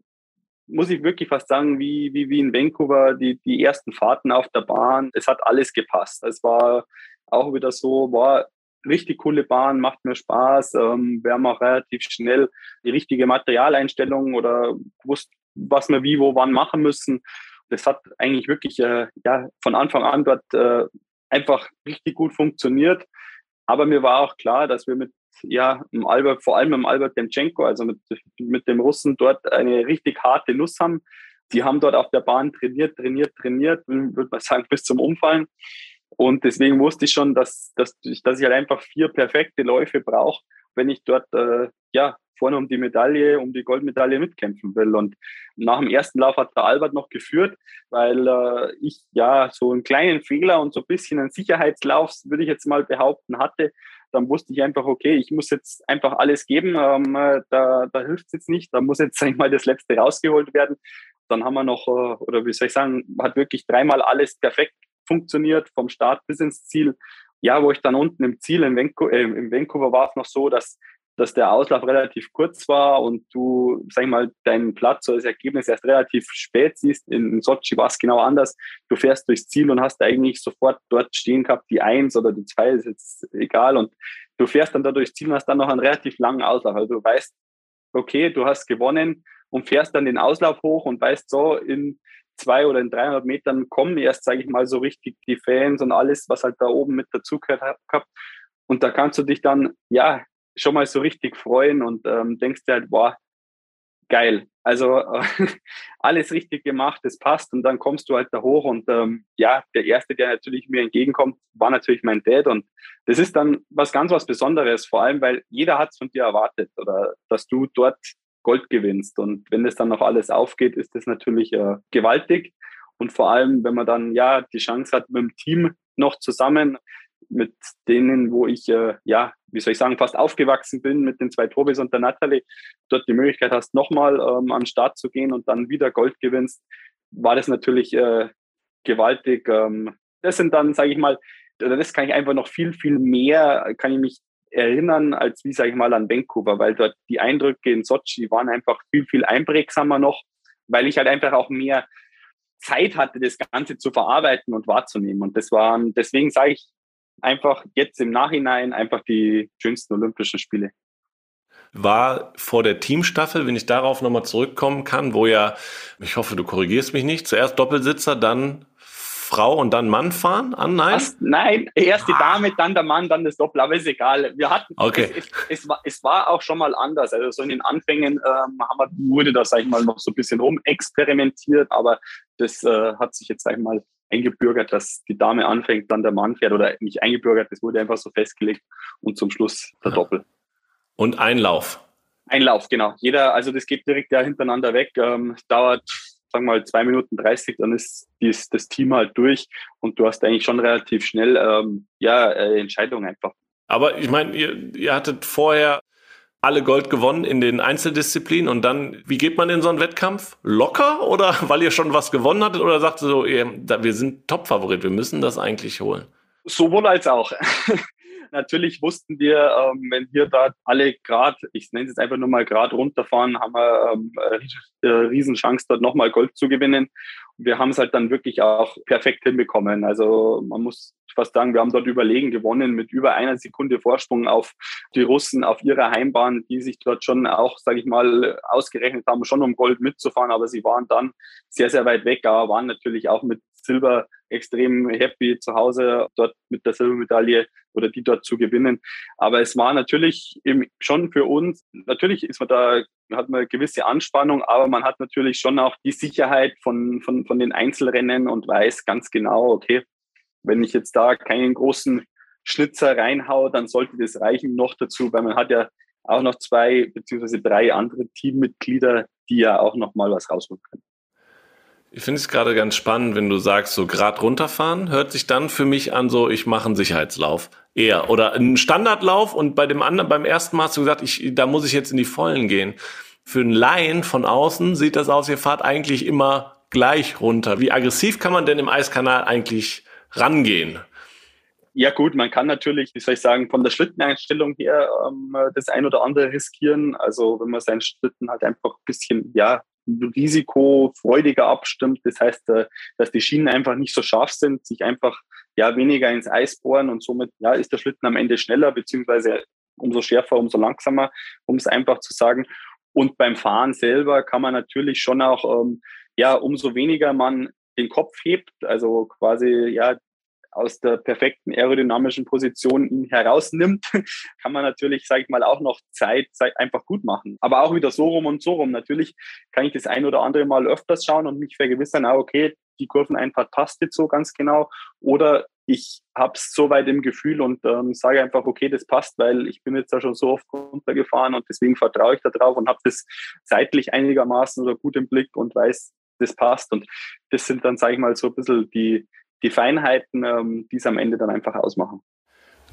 A: muss ich wirklich fast sagen, wie, wie, wie in Vancouver, die, die ersten Fahrten auf der Bahn. Es hat alles gepasst. Es war auch wieder so, war richtig coole Bahn, macht mir Spaß. Ähm, wir haben auch relativ schnell die richtige Materialeinstellung oder gewusst, was wir wie, wo, wann machen müssen das hat eigentlich wirklich äh, ja, von Anfang an dort äh, einfach richtig gut funktioniert. Aber mir war auch klar, dass wir mit ja, Albert, vor allem mit Albert Demchenko, also mit, mit dem Russen dort eine richtig harte Nuss haben. Die haben dort auf der Bahn trainiert, trainiert, trainiert, würde man sagen, bis zum Umfallen. Und deswegen wusste ich schon, dass, dass, ich, dass ich halt einfach vier perfekte Läufe brauche, wenn ich dort äh, ja, vorne um die Medaille, um die Goldmedaille mitkämpfen will. Und nach dem ersten Lauf hat der Albert noch geführt, weil äh, ich ja so einen kleinen Fehler und so ein bisschen einen Sicherheitslauf, würde ich jetzt mal behaupten, hatte. Dann wusste ich einfach, okay, ich muss jetzt einfach alles geben. Ähm, da da hilft es jetzt nicht. Da muss jetzt sag ich mal das Letzte rausgeholt werden. Dann haben wir noch, äh, oder wie soll ich sagen, hat wirklich dreimal alles perfekt funktioniert, vom Start bis ins Ziel. Ja, wo ich dann unten im Ziel in Vancouver, äh, Vancouver war es noch so, dass dass der Auslauf relativ kurz war und du, sag ich mal, deinen Platz oder das Ergebnis erst relativ spät siehst. In Sochi war es genau anders. Du fährst durchs Ziel und hast eigentlich sofort dort stehen gehabt, die Eins oder die Zwei, ist jetzt egal. Und du fährst dann da durchs Ziel und hast dann noch einen relativ langen Auslauf. Also du weißt, okay, du hast gewonnen und fährst dann den Auslauf hoch und weißt so, in zwei oder in 300 Metern kommen erst, sage ich mal, so richtig die Fans und alles, was halt da oben mit dazugehört hat. Und da kannst du dich dann, ja, schon mal so richtig freuen und ähm, denkst dir halt, boah, geil. Also äh, alles richtig gemacht, es passt und dann kommst du halt da hoch und ähm, ja, der Erste, der natürlich mir entgegenkommt, war natürlich mein Dad und das ist dann was ganz was Besonderes, vor allem, weil jeder hat es von dir erwartet oder dass du dort Gold gewinnst und wenn das dann noch alles aufgeht, ist das natürlich äh, gewaltig und vor allem, wenn man dann ja die Chance hat, mit dem Team noch zusammen mit denen, wo ich, äh, ja, wie soll ich sagen, fast aufgewachsen bin, mit den zwei Tobis und der Natalie, dort die Möglichkeit hast, nochmal ähm, an den Start zu gehen und dann wieder Gold gewinnst, war das natürlich äh, gewaltig. Ähm, das sind dann, sage ich mal, das kann ich einfach noch viel, viel mehr, kann ich mich erinnern, als wie, sage ich mal, an Vancouver, weil dort die Eindrücke in Sochi waren einfach viel, viel einprägsamer noch, weil ich halt einfach auch mehr Zeit hatte, das Ganze zu verarbeiten und wahrzunehmen. Und das waren, deswegen sage ich, einfach jetzt im Nachhinein einfach die schönsten Olympischen Spiele.
B: War vor der Teamstaffel, wenn ich darauf nochmal zurückkommen kann, wo ja, ich hoffe, du korrigierst mich nicht, zuerst Doppelsitzer, dann Frau und dann Mann fahren an?
A: Nein? Was? Nein, erst die ah. Dame, dann der Mann, dann das Doppel, aber ist egal. Wir hatten,
B: okay.
A: es, es, es, war, es war auch schon mal anders. Also so in den Anfängen ähm, wurde da, sag ich mal, noch so ein bisschen rumexperimentiert, aber das äh, hat sich jetzt, sag ich mal, eingebürgert, dass die Dame anfängt, dann der Mann fährt oder nicht eingebürgert, das wurde einfach so festgelegt und zum Schluss der. Doppel.
B: Und Einlauf.
A: Einlauf, genau. Jeder, also das geht direkt ja hintereinander weg, ähm, dauert, sagen wir mal, zwei Minuten 30, dann ist dies, das Team halt durch und du hast eigentlich schon relativ schnell ähm, ja, äh, Entscheidungen einfach.
B: Aber ich meine, ihr, ihr hattet vorher alle Gold gewonnen in den Einzeldisziplinen und dann, wie geht man in so einen Wettkampf? Locker oder weil ihr schon was gewonnen hattet oder sagt ihr so, wir sind Top-Favorit, wir müssen das eigentlich holen?
A: Sowohl als auch. Natürlich wussten wir, ähm, wenn wir da alle gerade, ich nenne es jetzt einfach nur mal gerade runterfahren, haben wir ähm, eine Riesenchance, dort nochmal Gold zu gewinnen. Und wir haben es halt dann wirklich auch perfekt hinbekommen. Also man muss fast sagen, wir haben dort überlegen gewonnen mit über einer Sekunde Vorsprung auf die Russen auf ihrer Heimbahn, die sich dort schon auch, sage ich mal, ausgerechnet haben, schon um Gold mitzufahren, aber sie waren dann sehr, sehr weit weg, aber waren natürlich auch mit Silber extrem happy zu Hause dort mit der Silbermedaille oder die dort zu gewinnen. Aber es war natürlich schon für uns, natürlich ist man da, hat man gewisse Anspannung, aber man hat natürlich schon auch die Sicherheit von, von, von den Einzelrennen und weiß ganz genau, okay, wenn ich jetzt da keinen großen Schnitzer reinhaue, dann sollte das reichen noch dazu, weil man hat ja auch noch zwei beziehungsweise drei andere Teammitglieder, die ja auch noch mal was rausholen können.
B: Ich finde es gerade ganz spannend, wenn du sagst, so Grad runterfahren, hört sich dann für mich an, so ich mache einen Sicherheitslauf eher oder einen Standardlauf und bei dem anderen, beim ersten Mal hast du gesagt, ich, da muss ich jetzt in die Vollen gehen. Für einen Laien von außen sieht das aus, ihr fahrt eigentlich immer gleich runter. Wie aggressiv kann man denn im Eiskanal eigentlich rangehen?
A: Ja gut, man kann natürlich, wie soll ich sagen, von der Schlitteneinstellung her ähm, das ein oder andere riskieren. Also wenn man seinen Schlitten halt einfach ein bisschen, ja, risikofreudiger abstimmt. Das heißt, äh, dass die Schienen einfach nicht so scharf sind, sich einfach ja weniger ins Eis bohren und somit ja ist der Schlitten am Ende schneller beziehungsweise umso schärfer, umso langsamer, um es einfach zu sagen. Und beim Fahren selber kann man natürlich schon auch ähm, ja umso weniger man den Kopf hebt, also quasi ja aus der perfekten aerodynamischen Position ihn herausnimmt, kann man natürlich, sage ich mal, auch noch Zeit, einfach gut machen. Aber auch wieder so rum und so rum. Natürlich kann ich das ein oder andere Mal öfters schauen und mich vergewissern, ah, okay, die Kurveneinfahrt passt jetzt so ganz genau. Oder ich habe es so weit im Gefühl und ähm, sage einfach, okay, das passt, weil ich bin jetzt ja schon so oft runtergefahren und deswegen vertraue ich da drauf und habe das zeitlich einigermaßen oder gut im Blick und weiß, das passt. Und das sind dann, sage ich mal, so ein bisschen die, die Feinheiten, ähm, die es am Ende dann einfach ausmachen.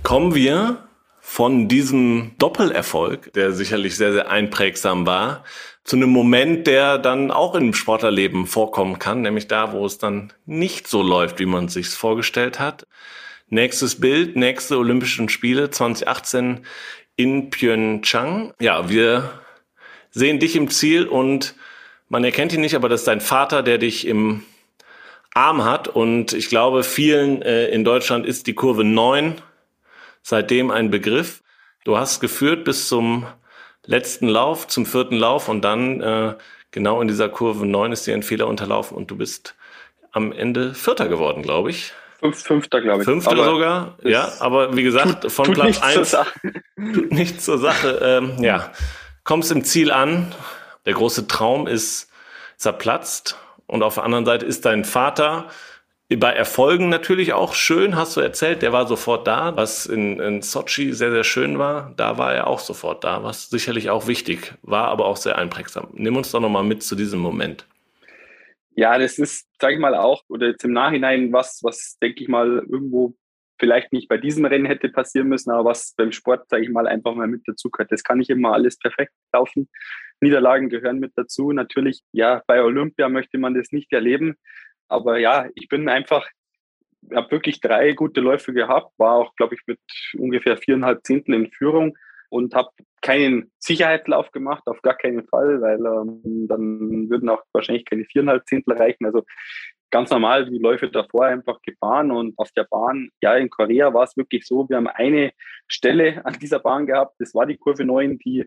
B: Kommen wir von diesem Doppelerfolg, der sicherlich sehr, sehr einprägsam war, zu einem Moment, der dann auch im Sportlerleben vorkommen kann, nämlich da, wo es dann nicht so läuft, wie man es sich vorgestellt hat. Nächstes Bild, nächste Olympischen Spiele 2018 in Pyeongchang. Ja, wir sehen dich im Ziel und man erkennt ihn nicht, aber das ist dein Vater, der dich im Arm hat. Und ich glaube, vielen äh, in Deutschland ist die Kurve 9 seitdem ein Begriff. Du hast geführt bis zum letzten Lauf, zum vierten Lauf und dann äh, genau in dieser Kurve 9 ist dir ein Fehler unterlaufen und du bist am Ende Vierter geworden, glaube ich.
A: Fünf, Fünfter, glaube ich.
B: Fünfter aber sogar, ja. Aber wie gesagt, tut, von tut Platz 1 tut nichts zur Sache. Ähm, ja, kommst im Ziel an. Der große Traum ist zerplatzt und auf der anderen Seite ist dein Vater bei Erfolgen natürlich auch schön, hast du erzählt, der war sofort da, was in, in Sochi sehr, sehr schön war, da war er auch sofort da, was sicherlich auch wichtig war, aber auch sehr einprägsam. Nimm uns doch nochmal mit zu diesem Moment.
A: Ja, das ist, sag ich mal, auch, oder jetzt im Nachhinein was, was, denke ich mal, irgendwo vielleicht nicht bei diesem Rennen hätte passieren müssen, aber was beim Sport, sage ich mal, einfach mal mit dazu gehört. Das kann nicht immer alles perfekt laufen. Niederlagen gehören mit dazu. Natürlich, ja, bei Olympia möchte man das nicht erleben. Aber ja, ich bin einfach, habe wirklich drei gute Läufe gehabt, war auch, glaube ich, mit ungefähr viereinhalb Zehntel in Führung und habe keinen Sicherheitslauf gemacht, auf gar keinen Fall, weil ähm, dann würden auch wahrscheinlich keine viereinhalb Zehntel reichen. Also ganz normal die Läufe davor einfach gefahren und auf der Bahn, ja, in Korea war es wirklich so, wir haben eine Stelle an dieser Bahn gehabt, das war die Kurve 9, die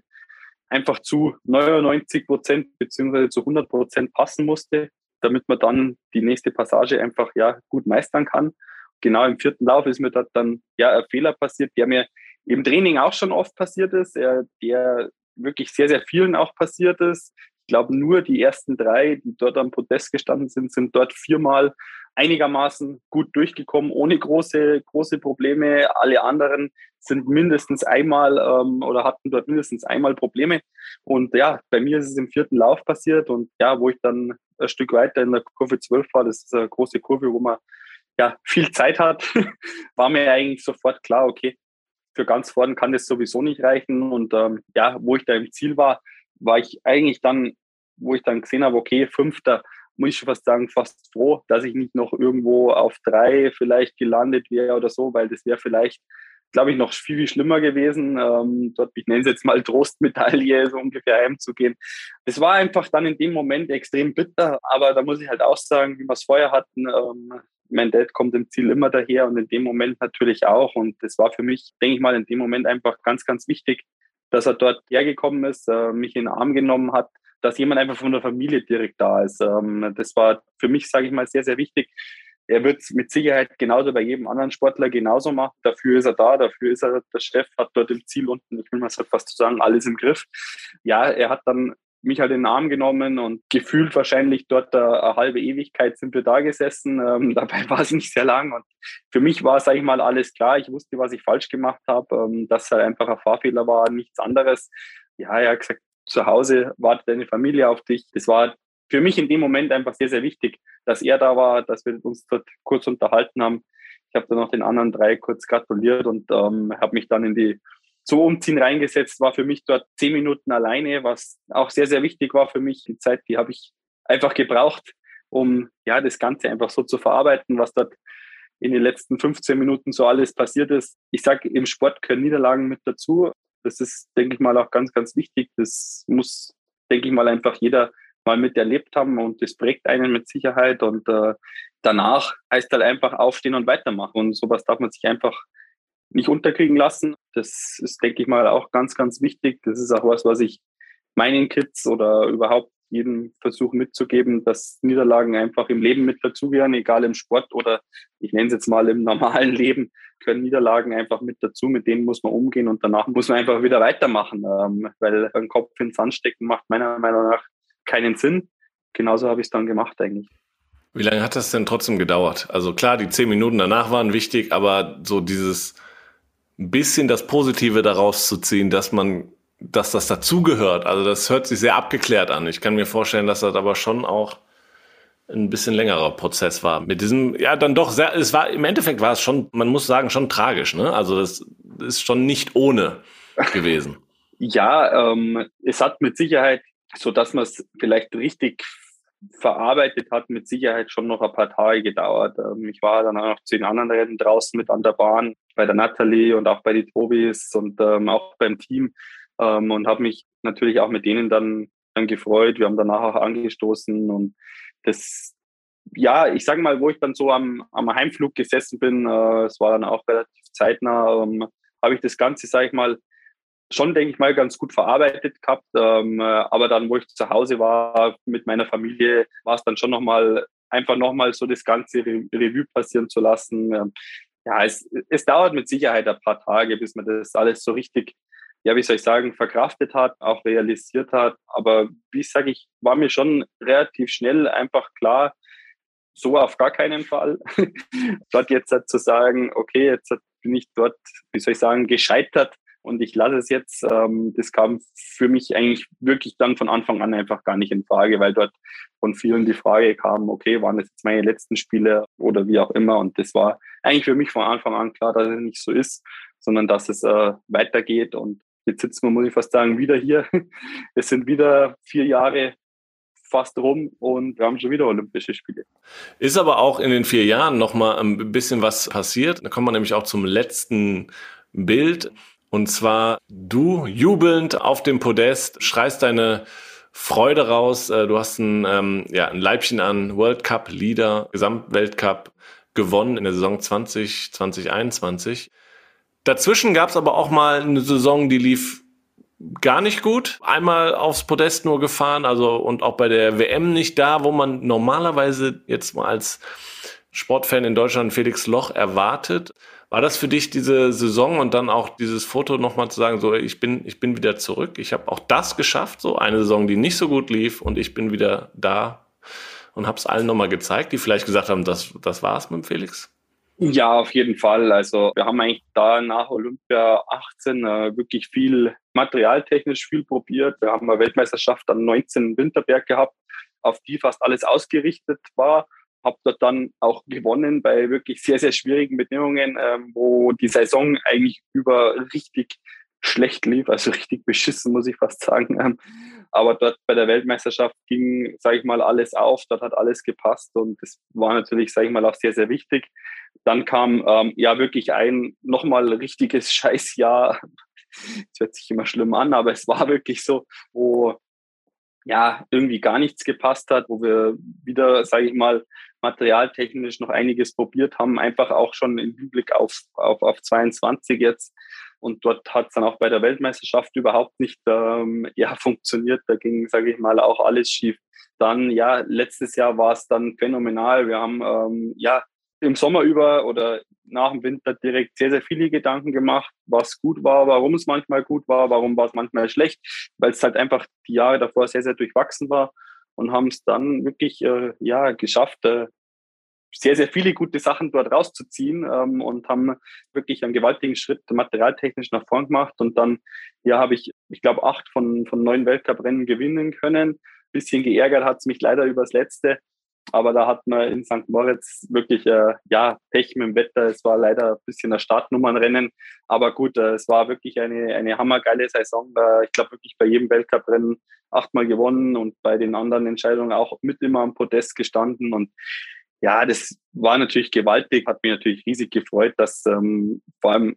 A: einfach zu 99 Prozent beziehungsweise zu 100 Prozent passen musste, damit man dann die nächste Passage einfach ja gut meistern kann. Genau im vierten Lauf ist mir dort dann ja ein Fehler passiert, der mir im Training auch schon oft passiert ist, der wirklich sehr, sehr vielen auch passiert ist. Ich glaube, nur die ersten drei, die dort am Podest gestanden sind, sind dort viermal einigermaßen gut durchgekommen, ohne große, große Probleme. Alle anderen sind mindestens einmal ähm, oder hatten dort mindestens einmal Probleme. Und ja, bei mir ist es im vierten Lauf passiert und ja, wo ich dann ein Stück weiter in der Kurve 12 war, das ist eine große Kurve, wo man ja viel Zeit hat, war mir eigentlich sofort klar, okay, für ganz vorne kann das sowieso nicht reichen. Und ähm, ja, wo ich da im Ziel war, war ich eigentlich dann, wo ich dann gesehen habe, okay, Fünfter, muss ich schon fast sagen, fast froh, dass ich nicht noch irgendwo auf drei vielleicht gelandet wäre oder so, weil das wäre vielleicht, glaube ich, noch viel, viel schlimmer gewesen, ähm, dort, ich nenne es jetzt mal Trostmedaille, so ungefähr heimzugehen. Es war einfach dann in dem Moment extrem bitter, aber da muss ich halt auch sagen, wie wir es vorher hatten, ähm, mein Dad kommt im Ziel immer daher und in dem Moment natürlich auch. Und das war für mich, denke ich mal, in dem Moment einfach ganz, ganz wichtig, dass er dort hergekommen ist, äh, mich in den Arm genommen hat dass jemand einfach von der Familie direkt da ist. Ähm, das war für mich, sage ich mal, sehr, sehr wichtig. Er wird mit Sicherheit genauso bei jedem anderen Sportler genauso machen. Dafür ist er da, dafür ist er der Chef, hat dort im Ziel unten, ich will mal fast sagen, alles im Griff. Ja, er hat dann mich halt in den Arm genommen und gefühlt wahrscheinlich dort eine halbe Ewigkeit sind wir da gesessen. Ähm, dabei war es nicht sehr lang und für mich war, sage ich mal, alles klar. Ich wusste, was ich falsch gemacht habe, ähm, dass halt einfach ein Fahrfehler war, nichts anderes. Ja, er hat gesagt, zu Hause wartet deine Familie auf dich. Das war für mich in dem Moment einfach sehr, sehr wichtig, dass er da war, dass wir uns dort kurz unterhalten haben. Ich habe dann noch den anderen drei kurz gratuliert und ähm, habe mich dann in die so Umziehen reingesetzt, war für mich dort zehn Minuten alleine, was auch sehr, sehr wichtig war für mich. Die Zeit, die habe ich einfach gebraucht, um ja das Ganze einfach so zu verarbeiten, was dort in den letzten 15 Minuten so alles passiert ist. Ich sage, im Sport gehören Niederlagen mit dazu. Das ist, denke ich mal, auch ganz, ganz wichtig. Das muss, denke ich mal, einfach jeder mal miterlebt haben und das prägt einen mit Sicherheit. Und äh, danach heißt halt einfach aufstehen und weitermachen. Und sowas darf man sich einfach nicht unterkriegen lassen. Das ist, denke ich mal, auch ganz, ganz wichtig. Das ist auch was, was ich meinen Kids oder überhaupt jedem versuche mitzugeben, dass Niederlagen einfach im Leben mit dazugehören, egal im Sport oder ich nenne es jetzt mal im normalen Leben, können Niederlagen einfach mit dazu, mit denen muss man umgehen und danach muss man einfach wieder weitermachen, ähm, weil ein Kopf ins Sand stecken macht meiner Meinung nach keinen Sinn. Genauso habe ich es dann gemacht eigentlich.
B: Wie lange hat das denn trotzdem gedauert? Also klar, die zehn Minuten danach waren wichtig, aber so dieses bisschen das Positive daraus zu ziehen, dass man, dass das dazugehört. Also das hört sich sehr abgeklärt an. Ich kann mir vorstellen, dass das aber schon auch ein bisschen längerer Prozess war. Mit diesem, ja, dann doch sehr, es war, im Endeffekt war es schon, man muss sagen, schon tragisch, ne? Also das ist schon nicht ohne gewesen.
A: Ja, ähm, es hat mit Sicherheit, so dass man es vielleicht richtig verarbeitet hat, mit Sicherheit schon noch ein paar Tage gedauert. Ähm, ich war dann auch noch zu den anderen Rennen draußen mit an der Bahn, bei der Natalie und auch bei den Tobis und ähm, auch beim Team ähm, und habe mich natürlich auch mit denen dann, dann gefreut. Wir haben danach auch angestoßen und das, ja, ich sage mal, wo ich dann so am, am Heimflug gesessen bin, äh, es war dann auch relativ zeitnah, ähm, habe ich das Ganze, sage ich mal, schon, denke ich mal, ganz gut verarbeitet gehabt. Ähm, äh, aber dann, wo ich zu Hause war mit meiner Familie, war es dann schon nochmal, einfach nochmal so das ganze Re Revue passieren zu lassen. Ähm, ja, es, es dauert mit Sicherheit ein paar Tage, bis man das alles so richtig, ja, wie soll ich sagen, verkraftet hat, auch realisiert hat. Aber wie sage, ich war mir schon relativ schnell einfach klar, so auf gar keinen Fall. dort jetzt zu sagen, okay, jetzt bin ich dort, wie soll ich sagen, gescheitert und ich lasse es jetzt. Ähm, das kam für mich eigentlich wirklich dann von Anfang an einfach gar nicht in Frage, weil dort von vielen die Frage kam, okay, waren das jetzt meine letzten Spiele oder wie auch immer. Und das war eigentlich für mich von Anfang an klar, dass es nicht so ist, sondern dass es äh, weitergeht. Und jetzt sitzen wir, muss ich fast sagen, wieder hier. Es sind wieder vier Jahre fast rum und wir haben schon wieder Olympische Spiele.
B: Ist aber auch in den vier Jahren nochmal ein bisschen was passiert. Da kommen wir nämlich auch zum letzten Bild. Und zwar du jubelnd auf dem Podest, schreist deine Freude raus. Äh, du hast ein, ähm, ja, ein Leibchen an World Cup Leader, Gesamtweltcup gewonnen in der Saison 20, 2021. Dazwischen gab es aber auch mal eine Saison, die lief gar nicht gut. Einmal aufs Podest nur gefahren, also und auch bei der WM nicht da, wo man normalerweise jetzt mal als Sportfan in Deutschland Felix Loch erwartet. War das für dich diese Saison und dann auch dieses Foto nochmal zu sagen, so ich bin, ich bin wieder zurück, ich habe auch das geschafft, so eine Saison, die nicht so gut lief und ich bin wieder da und habe es allen nochmal gezeigt, die vielleicht gesagt haben, das, das war's mit Felix?
A: Ja, auf jeden Fall. Also wir haben eigentlich da nach Olympia 18 äh, wirklich viel materialtechnisch viel probiert. Wir haben eine Weltmeisterschaft an 19 Winterberg gehabt, auf die fast alles ausgerichtet war habe dort dann auch gewonnen bei wirklich sehr, sehr schwierigen Bedingungen, ähm, wo die Saison eigentlich über richtig schlecht lief, also richtig beschissen, muss ich fast sagen. Ähm, aber dort bei der Weltmeisterschaft ging, sage ich mal, alles auf, dort hat alles gepasst und das war natürlich, sage ich mal, auch sehr, sehr wichtig. Dann kam ähm, ja wirklich ein nochmal richtiges Scheißjahr. Das hört sich immer schlimm an, aber es war wirklich so, wo ja irgendwie gar nichts gepasst hat, wo wir wieder, sage ich mal, materialtechnisch noch einiges probiert haben, einfach auch schon im Hinblick auf, auf, auf 22 jetzt. Und dort hat es dann auch bei der Weltmeisterschaft überhaupt nicht ähm, ja, funktioniert. Da ging, sage ich mal, auch alles schief. Dann, ja, letztes Jahr war es dann phänomenal. Wir haben ähm, ja im Sommer über oder nach dem Winter direkt sehr, sehr viele Gedanken gemacht, was gut war, warum es manchmal gut war, warum war es manchmal schlecht, weil es halt einfach die Jahre davor sehr, sehr durchwachsen war und haben es dann wirklich äh, ja geschafft, äh, sehr, sehr viele gute Sachen dort rauszuziehen ähm, und haben wirklich einen gewaltigen Schritt materialtechnisch nach vorn gemacht. Und dann, ja, habe ich, ich glaube, acht von, von neun Weltcuprennen gewinnen können. Bisschen geärgert hat es mich leider übers letzte. Aber da hat man in St. Moritz wirklich, äh, ja, Pech mit dem Wetter. Es war leider ein bisschen ein Startnummernrennen. Aber gut, äh, es war wirklich eine, eine hammergeile Saison. Äh, ich glaube wirklich bei jedem Weltcuprennen achtmal gewonnen und bei den anderen Entscheidungen auch mit immer am Podest gestanden. Und ja, das war natürlich gewaltig, hat mich natürlich riesig gefreut, dass ähm, vor allem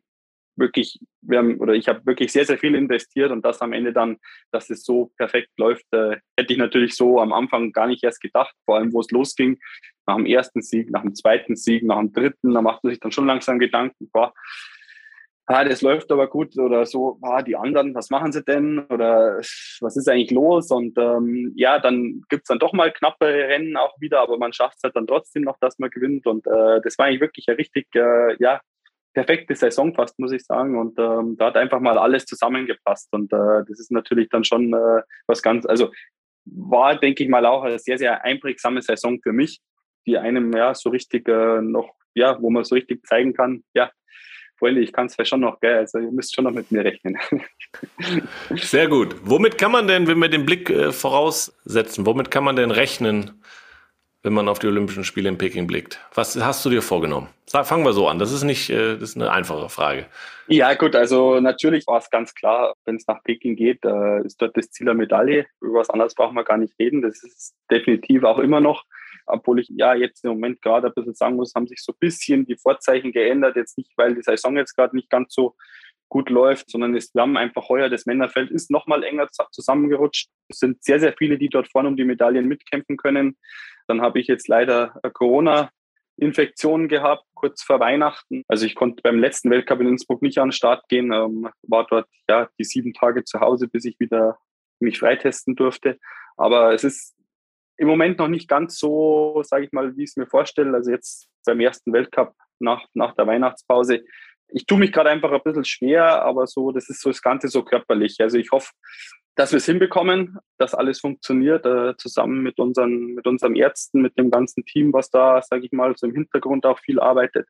A: wirklich, wir haben, oder ich habe wirklich sehr, sehr viel investiert und das am Ende dann, dass es so perfekt läuft, äh, hätte ich natürlich so am Anfang gar nicht erst gedacht, vor allem wo es losging, nach dem ersten Sieg, nach dem zweiten Sieg, nach dem dritten, da macht man sich dann schon langsam Gedanken, boah, ah, das läuft aber gut oder so, ah, die anderen, was machen sie denn oder was ist eigentlich los? Und ähm, ja, dann gibt's dann doch mal knappe Rennen auch wieder, aber man schafft es halt dann trotzdem noch, dass man gewinnt. Und äh, das war eigentlich wirklich eine richtig, äh, ja, perfekte Saison fast, muss ich sagen. Und ähm, da hat einfach mal alles zusammengepasst. Und äh, das ist natürlich dann schon äh, was ganz, also war, denke ich mal, auch eine sehr, sehr einprägsame Saison für mich, die einem ja so richtig äh, noch, ja, wo man so richtig zeigen kann, ja, Freunde, ich kann es schon noch, gell? Also ihr müsst schon noch mit mir rechnen.
B: Sehr gut. Womit kann man denn, wenn wir den Blick äh, voraussetzen, womit kann man denn rechnen, wenn man auf die Olympischen Spiele in Peking blickt? Was hast du dir vorgenommen? Fangen wir so an. Das ist nicht, äh, das ist eine einfache Frage.
A: Ja, gut, also natürlich war es ganz klar, wenn es nach Peking geht, äh, ist dort das Ziel der Medaille. Über was anderes brauchen wir gar nicht reden. Das ist definitiv auch immer noch obwohl ich ja jetzt im Moment gerade ein bisschen sagen muss, haben sich so ein bisschen die Vorzeichen geändert. Jetzt nicht, weil die Saison jetzt gerade nicht ganz so gut läuft, sondern es, wir haben einfach heuer, das Männerfeld ist nochmal enger zusammengerutscht. Es sind sehr, sehr viele, die dort vorne um die Medaillen mitkämpfen können. Dann habe ich jetzt leider Corona Infektionen gehabt, kurz vor Weihnachten. Also ich konnte beim letzten Weltcup in Innsbruck nicht an den Start gehen, ähm, war dort ja die sieben Tage zu Hause, bis ich wieder mich freitesten durfte. Aber es ist im Moment noch nicht ganz so, sage ich mal, wie ich es mir vorstelle. Also jetzt beim ersten Weltcup nach, nach der Weihnachtspause. Ich tue mich gerade einfach ein bisschen schwer, aber so, das ist so das Ganze so körperlich. Also ich hoffe, dass wir es hinbekommen, dass alles funktioniert, äh, zusammen mit unseren, mit unseren Ärzten, mit dem ganzen Team, was da, sage ich mal, so im Hintergrund auch viel arbeitet,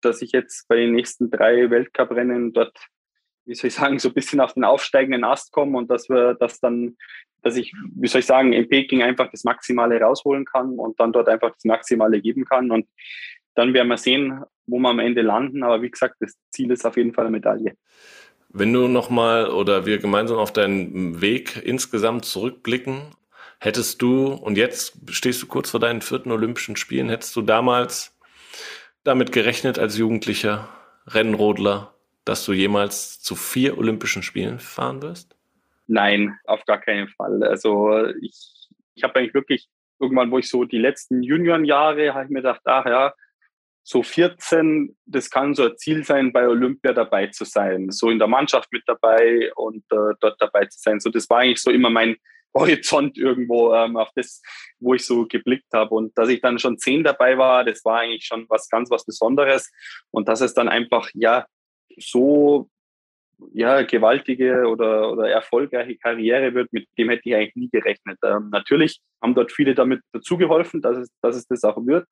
A: dass ich jetzt bei den nächsten drei Weltcuprennen dort wie soll ich sagen, so ein bisschen auf den aufsteigenden Ast komme und dass wir das dann, dass ich, wie soll ich sagen, in Peking einfach das Maximale rausholen kann und dann dort einfach das Maximale geben kann. Und dann werden wir sehen, wo wir am Ende landen. Aber wie gesagt, das Ziel ist auf jeden Fall eine Medaille.
B: Wenn du nochmal oder wir gemeinsam auf deinen Weg insgesamt zurückblicken, hättest du, und jetzt stehst du kurz vor deinen vierten Olympischen Spielen, hättest du damals damit gerechnet als Jugendlicher Rennrodler, dass du jemals zu vier Olympischen Spielen fahren wirst?
A: Nein, auf gar keinen Fall. Also ich, ich habe eigentlich wirklich irgendwann, wo ich so die letzten Juniorenjahre, habe ich mir gedacht, ach ja, so 14, das kann so ein Ziel sein, bei Olympia dabei zu sein, so in der Mannschaft mit dabei und äh, dort dabei zu sein. So, das war eigentlich so immer mein Horizont irgendwo, ähm, auf das, wo ich so geblickt habe. Und dass ich dann schon zehn dabei war, das war eigentlich schon was ganz was Besonderes. Und dass es dann einfach, ja, so ja, gewaltige oder, oder erfolgreiche Karriere wird, mit dem hätte ich eigentlich nie gerechnet. Ähm, natürlich haben dort viele damit dazugeholfen, dass es, dass es das auch wird.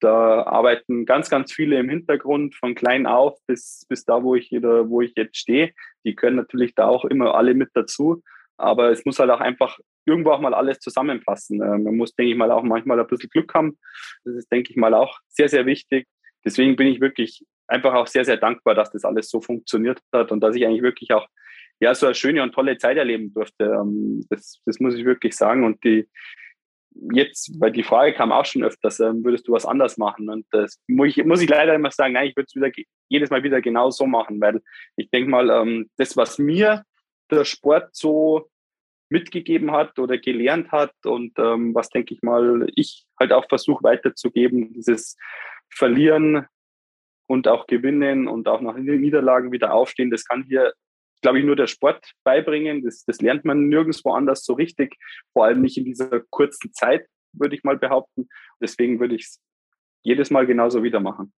A: Da arbeiten ganz, ganz viele im Hintergrund von klein auf bis, bis da, wo ich, wo ich jetzt stehe. Die können natürlich da auch immer alle mit dazu. Aber es muss halt auch einfach irgendwo auch mal alles zusammenpassen. Ähm, man muss, denke ich mal, auch manchmal ein bisschen Glück haben. Das ist, denke ich mal, auch sehr, sehr wichtig. Deswegen bin ich wirklich einfach auch sehr, sehr dankbar, dass das alles so funktioniert hat und dass ich eigentlich wirklich auch ja so eine schöne und tolle Zeit erleben durfte. Ähm, das, das muss ich wirklich sagen. Und die jetzt, weil die Frage kam auch schon öfters, ähm, würdest du was anders machen? Und das muss ich, muss ich leider immer sagen, nein, ich würde es jedes Mal wieder genau so machen, weil ich denke mal, ähm, das, was mir der Sport so mitgegeben hat oder gelernt hat und was, denke ich mal, ich halt auch versuche weiterzugeben, dieses Verlieren und auch gewinnen und auch nach Niederlagen wieder aufstehen. Das kann hier, glaube ich, nur der Sport beibringen. Das, das lernt man nirgendwo anders so richtig, vor allem nicht in dieser kurzen Zeit, würde ich mal behaupten. Deswegen würde ich es jedes Mal genauso wieder machen.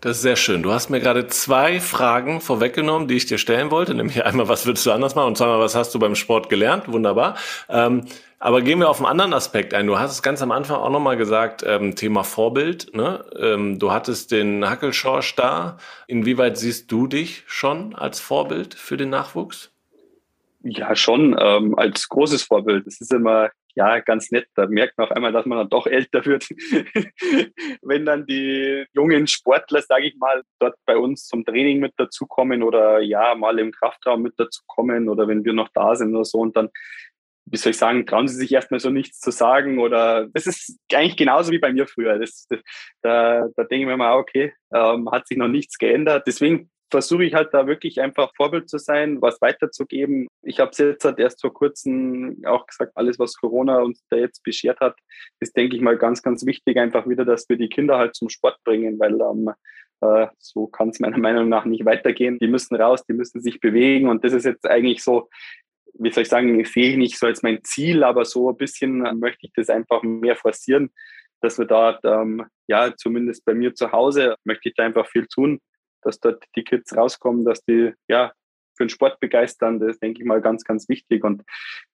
B: Das ist sehr schön. Du hast mir gerade zwei Fragen vorweggenommen, die ich dir stellen wollte. Nämlich einmal, was würdest du anders machen? Und zweimal, was hast du beim Sport gelernt? Wunderbar. Ähm, aber gehen wir auf einen anderen Aspekt ein. Du hast es ganz am Anfang auch nochmal gesagt, ähm, Thema Vorbild. Ne? Ähm, du hattest den Hackelschorsch da. Inwieweit siehst du dich schon als Vorbild für den Nachwuchs?
A: Ja, schon ähm, als großes Vorbild. Das ist immer ja ganz nett. Da merkt man auf einmal, dass man dann doch älter wird, wenn dann die jungen Sportler, sage ich mal, dort bei uns zum Training mit dazukommen oder ja mal im Kraftraum mit dazukommen oder wenn wir noch da sind oder so und dann wie soll ich sagen, trauen sie sich erstmal so nichts zu sagen oder das ist eigentlich genauso wie bei mir früher. Das, da, da denke ich mir mal, okay, ähm, hat sich noch nichts geändert. Deswegen versuche ich halt da wirklich einfach Vorbild zu sein, was weiterzugeben. Ich habe es jetzt halt erst vor kurzem auch gesagt, alles, was Corona uns da jetzt beschert hat, ist, denke ich mal, ganz, ganz wichtig, einfach wieder, dass wir die Kinder halt zum Sport bringen, weil ähm, äh, so kann es meiner Meinung nach nicht weitergehen. Die müssen raus, die müssen sich bewegen und das ist jetzt eigentlich so, wie soll ich sagen, ich sehe nicht so als mein Ziel, aber so ein bisschen möchte ich das einfach mehr forcieren, dass wir dort, ähm, ja, zumindest bei mir zu Hause, möchte ich da einfach viel tun dass dort die Kids rauskommen, dass die ja für den Sport begeistern, das ist, denke ich mal, ganz, ganz wichtig. Und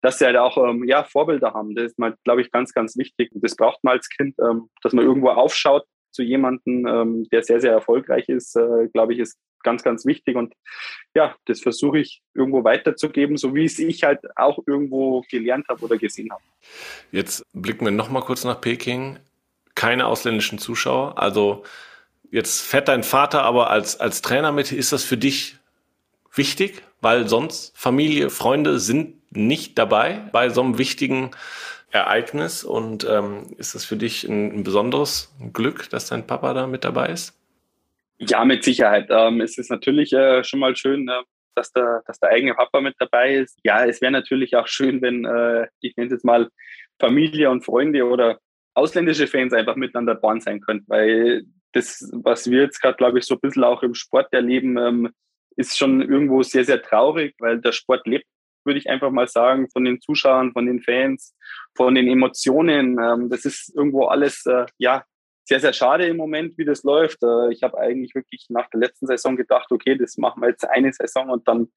A: dass sie halt auch ähm, ja, Vorbilder haben, das ist mal, glaube ich, ganz, ganz wichtig. Und das braucht man als Kind, ähm, dass man irgendwo aufschaut zu jemandem, ähm, der sehr, sehr erfolgreich ist, äh, glaube ich, ist ganz, ganz wichtig. Und ja, das versuche ich irgendwo weiterzugeben, so wie es ich halt auch irgendwo gelernt habe oder gesehen habe.
B: Jetzt blicken wir nochmal kurz nach Peking. Keine ausländischen Zuschauer. Also Jetzt fährt dein Vater aber als, als Trainer mit. Ist das für dich wichtig? Weil sonst Familie, Freunde sind nicht dabei bei so einem wichtigen Ereignis. Und ähm, ist das für dich ein, ein, besonderes Glück, dass dein Papa da mit dabei ist?
A: Ja, mit Sicherheit. Ähm, es ist natürlich äh, schon mal schön, äh, dass, der, dass der eigene Papa mit dabei ist. Ja, es wäre natürlich auch schön, wenn, äh, ich nenne es jetzt mal, Familie und Freunde oder ausländische Fans einfach miteinander born sein könnten, weil das, was wir jetzt gerade, glaube ich, so ein bisschen auch im Sport erleben, ähm, ist schon irgendwo sehr, sehr traurig, weil der Sport lebt, würde ich einfach mal sagen, von den Zuschauern, von den Fans, von den Emotionen. Ähm, das ist irgendwo alles, äh, ja, sehr, sehr schade im Moment, wie das läuft. Äh, ich habe eigentlich wirklich nach der letzten Saison gedacht, okay, das machen wir jetzt eine Saison und dann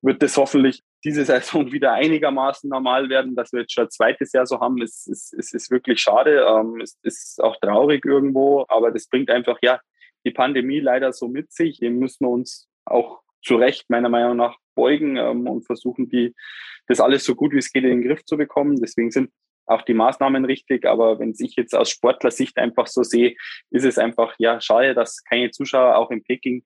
A: wird das hoffentlich diese Saison wieder einigermaßen normal werden, dass wir jetzt schon ein zweites Jahr so haben, ist, ist, ist, ist wirklich schade. Ähm, ist, ist auch traurig irgendwo, aber das bringt einfach ja die Pandemie leider so mit sich. Dem müssen wir uns auch zu Recht meiner Meinung nach beugen ähm, und versuchen, die, das alles so gut wie es geht in den Griff zu bekommen. Deswegen sind auch die Maßnahmen richtig. Aber wenn ich jetzt aus Sportlersicht einfach so sehe, ist es einfach ja schade, dass keine Zuschauer auch in Peking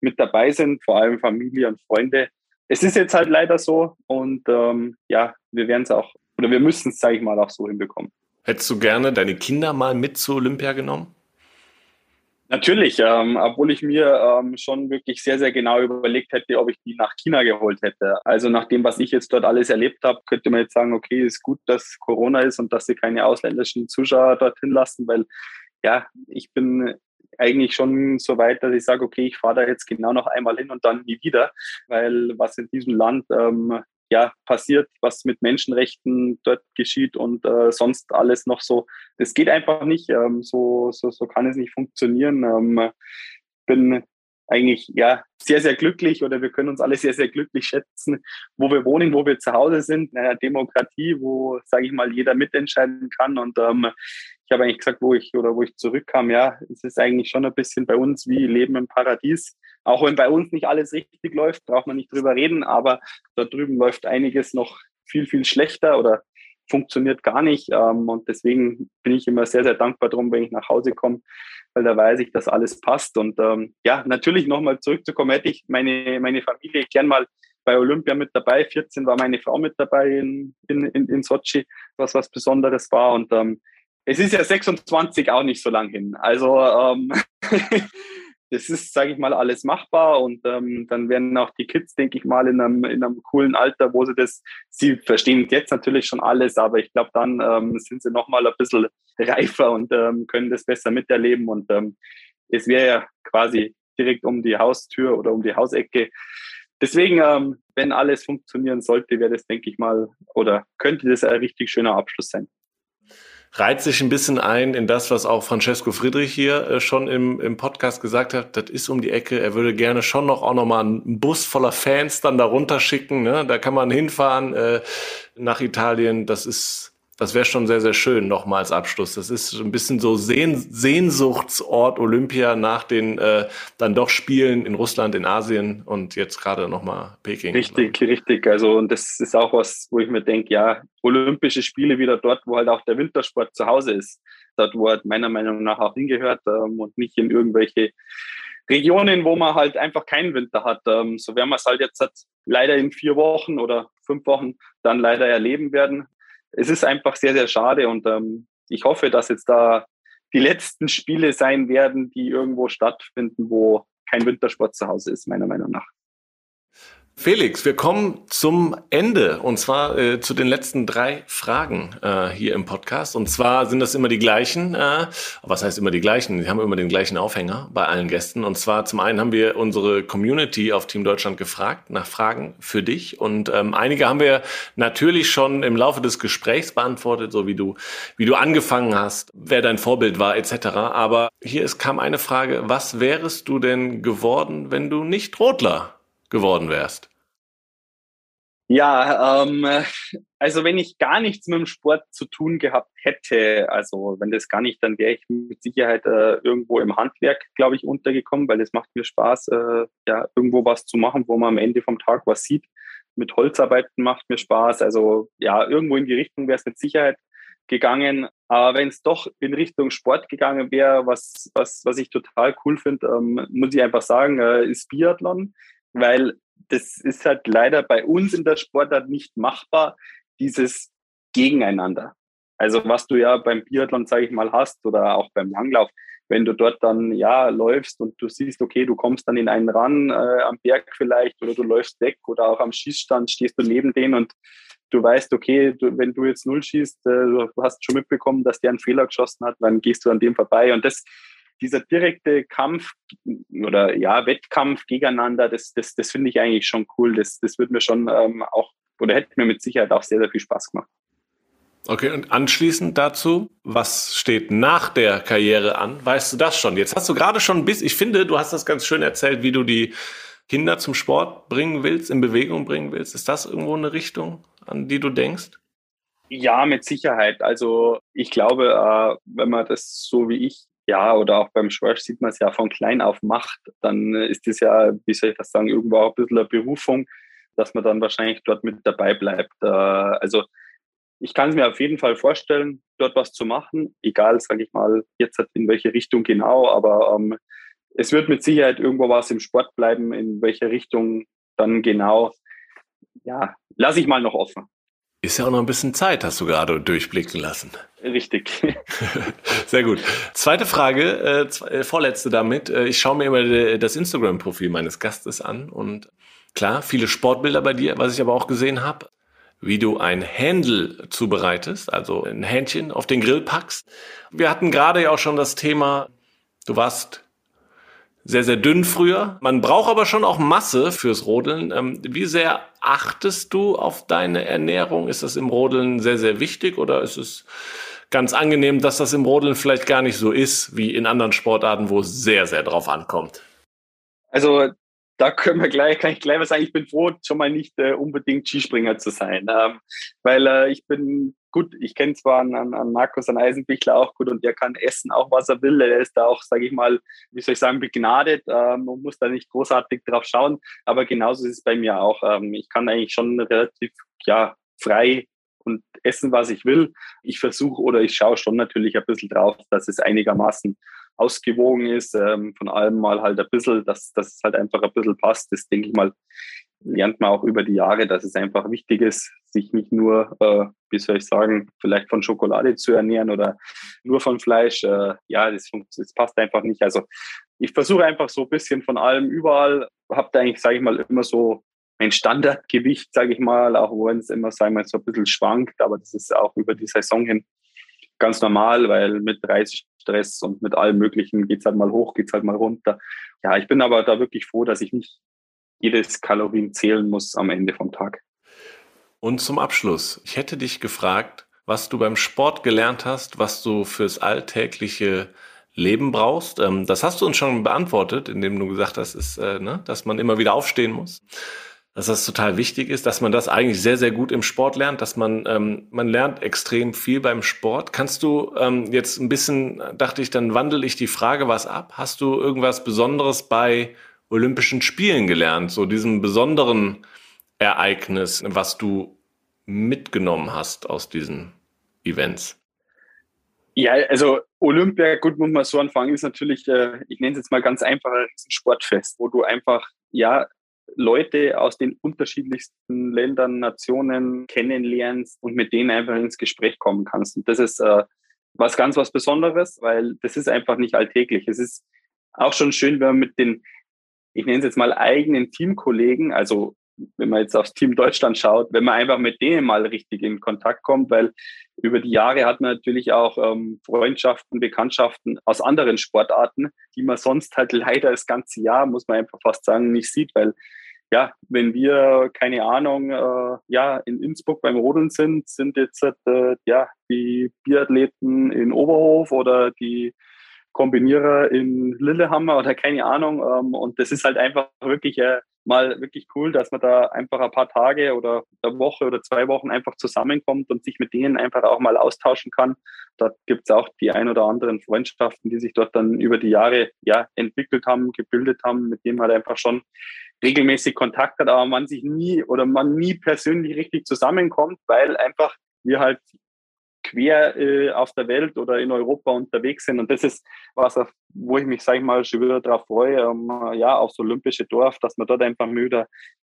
A: mit dabei sind, vor allem Familie und Freunde es ist jetzt halt leider so und ähm, ja, wir werden es auch, oder wir müssen es, sage ich mal, auch so hinbekommen.
B: Hättest du gerne deine Kinder mal mit zu Olympia genommen?
A: Natürlich, ähm, obwohl ich mir ähm, schon wirklich sehr, sehr genau überlegt hätte, ob ich die nach China geholt hätte. Also nach dem, was ich jetzt dort alles erlebt habe, könnte man jetzt sagen, okay, ist gut, dass Corona ist und dass sie keine ausländischen Zuschauer dorthin lassen, weil ja, ich bin eigentlich schon so weit, dass ich sage, okay, ich fahre da jetzt genau noch einmal hin und dann nie wieder, weil was in diesem Land ähm, ja passiert, was mit Menschenrechten dort geschieht und äh, sonst alles noch so, das geht einfach nicht. Ähm, so, so, so kann es nicht funktionieren. Ähm, bin eigentlich ja sehr, sehr glücklich oder wir können uns alle sehr, sehr glücklich schätzen, wo wir wohnen, wo wir zu Hause sind, in einer Demokratie, wo, sage ich mal, jeder mitentscheiden kann. Und ähm, ich habe eigentlich gesagt, wo ich oder wo ich zurückkam, ja, es ist eigentlich schon ein bisschen bei uns wie Leben im Paradies. Auch wenn bei uns nicht alles richtig läuft, braucht man nicht drüber reden, aber da drüben läuft einiges noch viel, viel schlechter oder funktioniert gar nicht. Ähm, und deswegen bin ich immer sehr, sehr dankbar drum, wenn ich nach Hause komme, weil da weiß ich, dass alles passt. Und ähm, ja, natürlich nochmal zurückzukommen, hätte ich meine, meine Familie gern mal bei Olympia mit dabei. 14 war meine Frau mit dabei in, in, in, in Sochi, was was Besonderes war. Und ähm, es ist ja 26 auch nicht so lang hin. Also ähm, das ist, sage ich mal, alles machbar und ähm, dann werden auch die Kids, denke ich mal, in einem, in einem coolen Alter, wo sie das, sie verstehen jetzt natürlich schon alles, aber ich glaube, dann ähm, sind sie nochmal ein bisschen reifer und ähm, können das besser miterleben und ähm, es wäre ja quasi direkt um die Haustür oder um die Hausecke. Deswegen, ähm, wenn alles funktionieren sollte, wäre das, denke ich mal, oder könnte das ein richtig schöner Abschluss sein.
B: Reiht sich ein bisschen ein in das, was auch Francesco Friedrich hier äh, schon im, im Podcast gesagt hat. Das ist um die Ecke. Er würde gerne schon noch auch noch mal einen Bus voller Fans dann darunter schicken. Ne? Da kann man hinfahren äh, nach Italien. Das ist das wäre schon sehr, sehr schön, nochmal als Abschluss. Das ist ein bisschen so Sehn Sehnsuchtsort Olympia nach den äh, dann doch Spielen in Russland, in Asien und jetzt gerade nochmal Peking.
A: Richtig, richtig. Also, und das ist auch was, wo ich mir denke, ja, Olympische Spiele wieder dort, wo halt auch der Wintersport zu Hause ist. Dort, wo er meiner Meinung nach auch hingehört ähm, und nicht in irgendwelche Regionen, wo man halt einfach keinen Winter hat. Ähm, so werden wir es halt jetzt halt leider in vier Wochen oder fünf Wochen dann leider erleben werden es ist einfach sehr, sehr schade und ähm, ich hoffe, dass jetzt da die letzten Spiele sein werden, die irgendwo stattfinden, wo kein Wintersport zu Hause ist, meiner Meinung nach.
B: Felix, wir kommen zum Ende und zwar äh, zu den letzten drei Fragen äh, hier im Podcast. Und zwar sind das immer die gleichen. Äh, was heißt immer die gleichen? Die haben immer den gleichen Aufhänger bei allen Gästen. Und zwar zum einen haben wir unsere Community auf Team Deutschland gefragt nach Fragen für dich. Und ähm, einige haben wir natürlich schon im Laufe des Gesprächs beantwortet, so wie du, wie du angefangen hast, wer dein Vorbild war etc. Aber hier ist, kam eine Frage: Was wärest du denn geworden, wenn du nicht Rotler geworden wärst?
A: Ja, ähm, also wenn ich gar nichts mit dem Sport zu tun gehabt hätte, also wenn das gar nicht, dann wäre ich mit Sicherheit äh, irgendwo im Handwerk, glaube ich, untergekommen, weil es macht mir Spaß, äh, ja, irgendwo was zu machen, wo man am Ende vom Tag was sieht. Mit Holzarbeiten macht mir Spaß. Also ja, irgendwo in die Richtung wäre es mit Sicherheit gegangen. Aber wenn es doch in Richtung Sport gegangen wäre, was, was, was ich total cool finde, ähm, muss ich einfach sagen, äh, ist Biathlon weil das ist halt leider bei uns in der Sportart nicht machbar, dieses Gegeneinander. Also was du ja beim Biathlon, sage ich mal, hast oder auch beim Langlauf, wenn du dort dann ja läufst und du siehst, okay, du kommst dann in einen ran äh, am Berg vielleicht oder du läufst weg oder auch am Schießstand stehst du neben denen und du weißt, okay, du, wenn du jetzt null schießt, äh, du hast schon mitbekommen, dass der einen Fehler geschossen hat, dann gehst du an dem vorbei und das dieser direkte Kampf oder ja, Wettkampf gegeneinander, das, das, das finde ich eigentlich schon cool. Das, das wird mir schon ähm, auch oder hätte mir mit Sicherheit auch sehr, sehr viel Spaß gemacht.
B: Okay, und anschließend dazu, was steht nach der Karriere an? Weißt du das schon? Jetzt hast du gerade schon bis, ich finde, du hast das ganz schön erzählt, wie du die Kinder zum Sport bringen willst, in Bewegung bringen willst. Ist das irgendwo eine Richtung, an die du denkst?
A: Ja, mit Sicherheit. Also ich glaube, äh, wenn man das so wie ich ja, oder auch beim Schorsch sieht man es ja von klein auf macht, dann ist das ja, wie soll ich das sagen, irgendwo auch ein bisschen eine Berufung, dass man dann wahrscheinlich dort mit dabei bleibt. Äh, also ich kann es mir auf jeden Fall vorstellen, dort was zu machen, egal, sage ich mal, jetzt in welche Richtung genau, aber ähm, es wird mit Sicherheit irgendwo was im Sport bleiben, in welche Richtung dann genau, ja, lasse ich mal noch offen.
B: Ist ja auch noch ein bisschen Zeit, hast du gerade durchblicken lassen.
A: Richtig.
B: Sehr gut. Zweite Frage, äh, äh, vorletzte damit. Äh, ich schaue mir immer das Instagram-Profil meines Gastes an und klar, viele Sportbilder bei dir, was ich aber auch gesehen habe, wie du ein Händel zubereitest, also ein Hähnchen auf den Grill packst. Wir hatten gerade ja auch schon das Thema, du warst sehr, sehr dünn früher. Man braucht aber schon auch Masse fürs Rodeln. Ähm, wie sehr achtest du auf deine Ernährung? Ist das im Rodeln sehr, sehr wichtig oder ist es ganz angenehm, dass das im Rodeln vielleicht gar nicht so ist wie in anderen Sportarten, wo es sehr, sehr drauf ankommt?
A: Also da können wir gleich, kann ich gleich mal sagen, ich bin froh, schon mal nicht äh, unbedingt Skispringer zu sein. Ähm, weil äh, ich bin gut, ich kenne zwar an, an Markus, an Eisenbichler auch gut und der kann essen, auch was er will. Er ist da auch, sage ich mal, wie soll ich sagen, begnadet. Ähm, man muss da nicht großartig drauf schauen. Aber genauso ist es bei mir auch. Ähm, ich kann eigentlich schon relativ ja, frei und essen, was ich will. Ich versuche oder ich schaue schon natürlich ein bisschen drauf, dass es einigermaßen ausgewogen ist, ähm, von allem mal halt ein bisschen, dass, dass es halt einfach ein bisschen passt. Das denke ich mal, lernt man auch über die Jahre, dass es einfach wichtig ist, sich nicht nur, äh, wie soll ich sagen, vielleicht von Schokolade zu ernähren oder nur von Fleisch. Äh, ja, das, das passt einfach nicht. Also ich versuche einfach so ein bisschen von allem überall, habe da eigentlich, sage ich mal, immer so ein Standardgewicht, sage ich mal, auch wenn es immer, sagen wir, so ein bisschen schwankt, aber das ist auch über die Saison hin ganz normal, weil mit Reisestress und mit allem Möglichen geht es halt mal hoch, geht es halt mal runter. Ja, ich bin aber da wirklich froh, dass ich nicht jedes Kalorien zählen muss am Ende vom Tag.
B: Und zum Abschluss, ich hätte dich gefragt, was du beim Sport gelernt hast, was du fürs alltägliche Leben brauchst. Ähm, das hast du uns schon beantwortet, indem du gesagt hast, äh, ne, dass man immer wieder aufstehen muss. Dass das total wichtig ist, dass man das eigentlich sehr, sehr gut im Sport lernt, dass man, ähm, man lernt extrem viel beim Sport. Kannst du ähm, jetzt ein bisschen, dachte ich, dann wandel ich die Frage was ab. Hast du irgendwas Besonderes bei Olympischen Spielen gelernt? So diesen besonderen Ereignis, was du mitgenommen hast aus diesen Events?
A: Ja, also Olympia, gut, muss man so anfangen, ist natürlich, äh, ich nenne es jetzt mal ganz einfach, ein Sportfest, wo du einfach, ja, Leute aus den unterschiedlichsten Ländern, Nationen kennenlernst und mit denen einfach ins Gespräch kommen kannst. Und das ist äh, was ganz was Besonderes, weil das ist einfach nicht alltäglich. Es ist auch schon schön, wenn man mit den, ich nenne es jetzt mal eigenen Teamkollegen, also wenn man jetzt aufs Team Deutschland schaut, wenn man einfach mit denen mal richtig in Kontakt kommt, weil über die Jahre hat man natürlich auch ähm, Freundschaften, Bekanntschaften aus anderen Sportarten, die man sonst halt leider das ganze Jahr, muss man einfach fast sagen, nicht sieht, weil ja, wenn wir, keine Ahnung, äh, ja, in Innsbruck beim Rodeln sind, sind jetzt äh, ja die Biathleten in Oberhof oder die Kombinierer in Lillehammer oder keine Ahnung. Ähm, und das ist halt einfach wirklich äh, mal wirklich cool, dass man da einfach ein paar Tage oder eine Woche oder zwei Wochen einfach zusammenkommt und sich mit denen einfach auch mal austauschen kann. Dort gibt es auch die ein oder anderen Freundschaften, die sich dort dann über die Jahre ja entwickelt haben, gebildet haben, mit denen man halt einfach schon regelmäßig Kontakt hat, aber man sich nie oder man nie persönlich richtig zusammenkommt, weil einfach wir halt quer äh, auf der Welt oder in Europa unterwegs sind. Und das ist was, wo ich mich, sage ich mal, schon wieder darauf freue, ähm, ja, aufs Olympische Dorf, dass man dort einfach müde,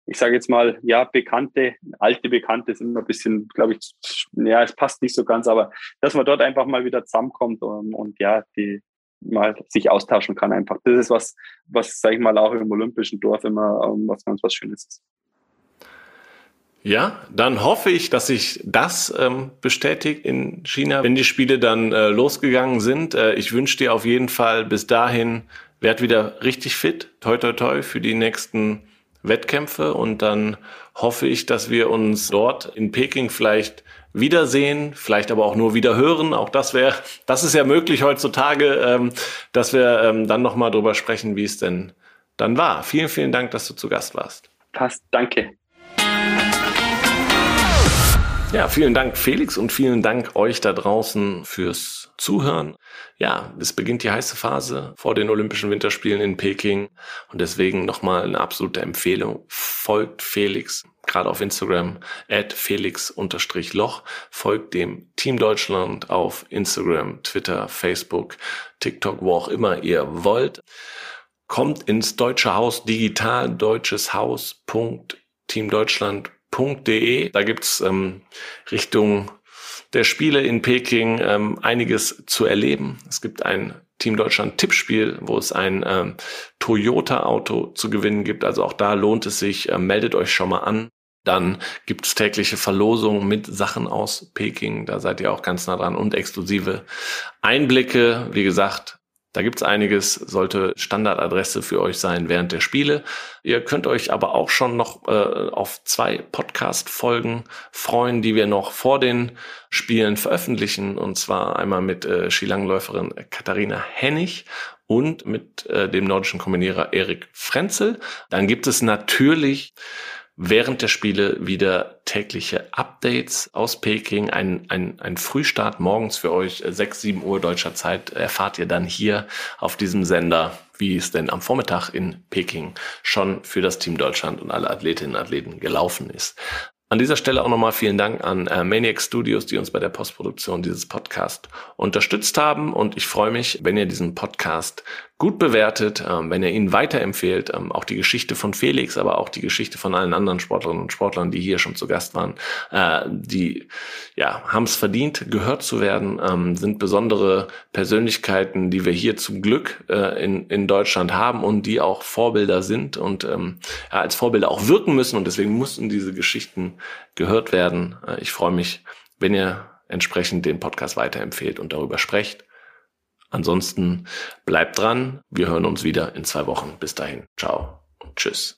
A: ich sage jetzt mal, ja, Bekannte, alte Bekannte sind immer ein bisschen, glaube ich, ja, es passt nicht so ganz, aber dass man dort einfach mal wieder zusammenkommt und, und ja, die mal sich austauschen kann einfach. Das ist was, was, sage ich mal, auch im Olympischen Dorf immer um, was ganz was Schönes ist.
B: Ja, dann hoffe ich, dass sich das ähm, bestätigt in China, wenn die Spiele dann äh, losgegangen sind. Äh, ich wünsche dir auf jeden Fall bis dahin, werd wieder richtig fit, toi toi toi für die nächsten Wettkämpfe und dann hoffe ich, dass wir uns dort in Peking vielleicht wiedersehen, vielleicht aber auch nur wieder hören. Auch das wäre, das ist ja möglich heutzutage, ähm, dass wir ähm, dann nochmal drüber sprechen, wie es denn dann war. Vielen, vielen Dank, dass du zu Gast warst.
A: Passt, danke.
B: Ja, vielen Dank Felix und vielen Dank euch da draußen fürs Zuhören. Ja, es beginnt die heiße Phase vor den Olympischen Winterspielen in Peking und deswegen nochmal eine absolute Empfehlung. Folgt Felix, gerade auf Instagram, at felix-loch. Folgt dem Team Deutschland auf Instagram, Twitter, Facebook, TikTok, wo auch immer ihr wollt. Kommt ins Deutsche Haus digital, deutsches Www.ftf.de. Da gibt's ähm, Richtung der Spiele in Peking ähm, einiges zu erleben. Es gibt ein Team Deutschland Tippspiel, wo es ein ähm, Toyota Auto zu gewinnen gibt. Also auch da lohnt es sich. Ähm, meldet euch schon mal an. Dann gibt's tägliche Verlosungen mit Sachen aus Peking. Da seid ihr auch ganz nah dran und exklusive Einblicke. Wie gesagt, da gibt's einiges, sollte Standardadresse für euch sein während der Spiele. Ihr könnt euch aber auch schon noch äh, auf zwei Podcast-Folgen freuen, die wir noch vor den Spielen veröffentlichen. Und zwar einmal mit äh, Skilangläuferin Katharina Hennig und mit äh, dem nordischen Kombinierer Erik Frenzel. Dann gibt es natürlich während der Spiele wieder tägliche Updates aus Peking. Ein, ein, ein Frühstart morgens für euch, 6, 7 Uhr deutscher Zeit, erfahrt ihr dann hier auf diesem Sender, wie es denn am Vormittag in Peking schon für das Team Deutschland und alle Athletinnen und Athleten gelaufen ist. An dieser Stelle auch nochmal vielen Dank an äh, Maniac Studios, die uns bei der Postproduktion dieses Podcast unterstützt haben. Und ich freue mich, wenn ihr diesen Podcast gut bewertet, ähm, wenn ihr ihn weiterempfehlt. Ähm, auch die Geschichte von Felix, aber auch die Geschichte von allen anderen Sportlerinnen und Sportlern, die hier schon zu Gast waren, äh, die ja haben es verdient, gehört zu werden, ähm, sind besondere Persönlichkeiten, die wir hier zum Glück äh, in, in Deutschland haben und die auch Vorbilder sind und ähm, ja, als Vorbilder auch wirken müssen. Und deswegen mussten diese Geschichten gehört werden. Äh, ich freue mich, wenn ihr entsprechend den Podcast weiterempfehlt und darüber sprecht. Ansonsten bleibt dran. Wir hören uns wieder in zwei Wochen. Bis dahin. Ciao und tschüss.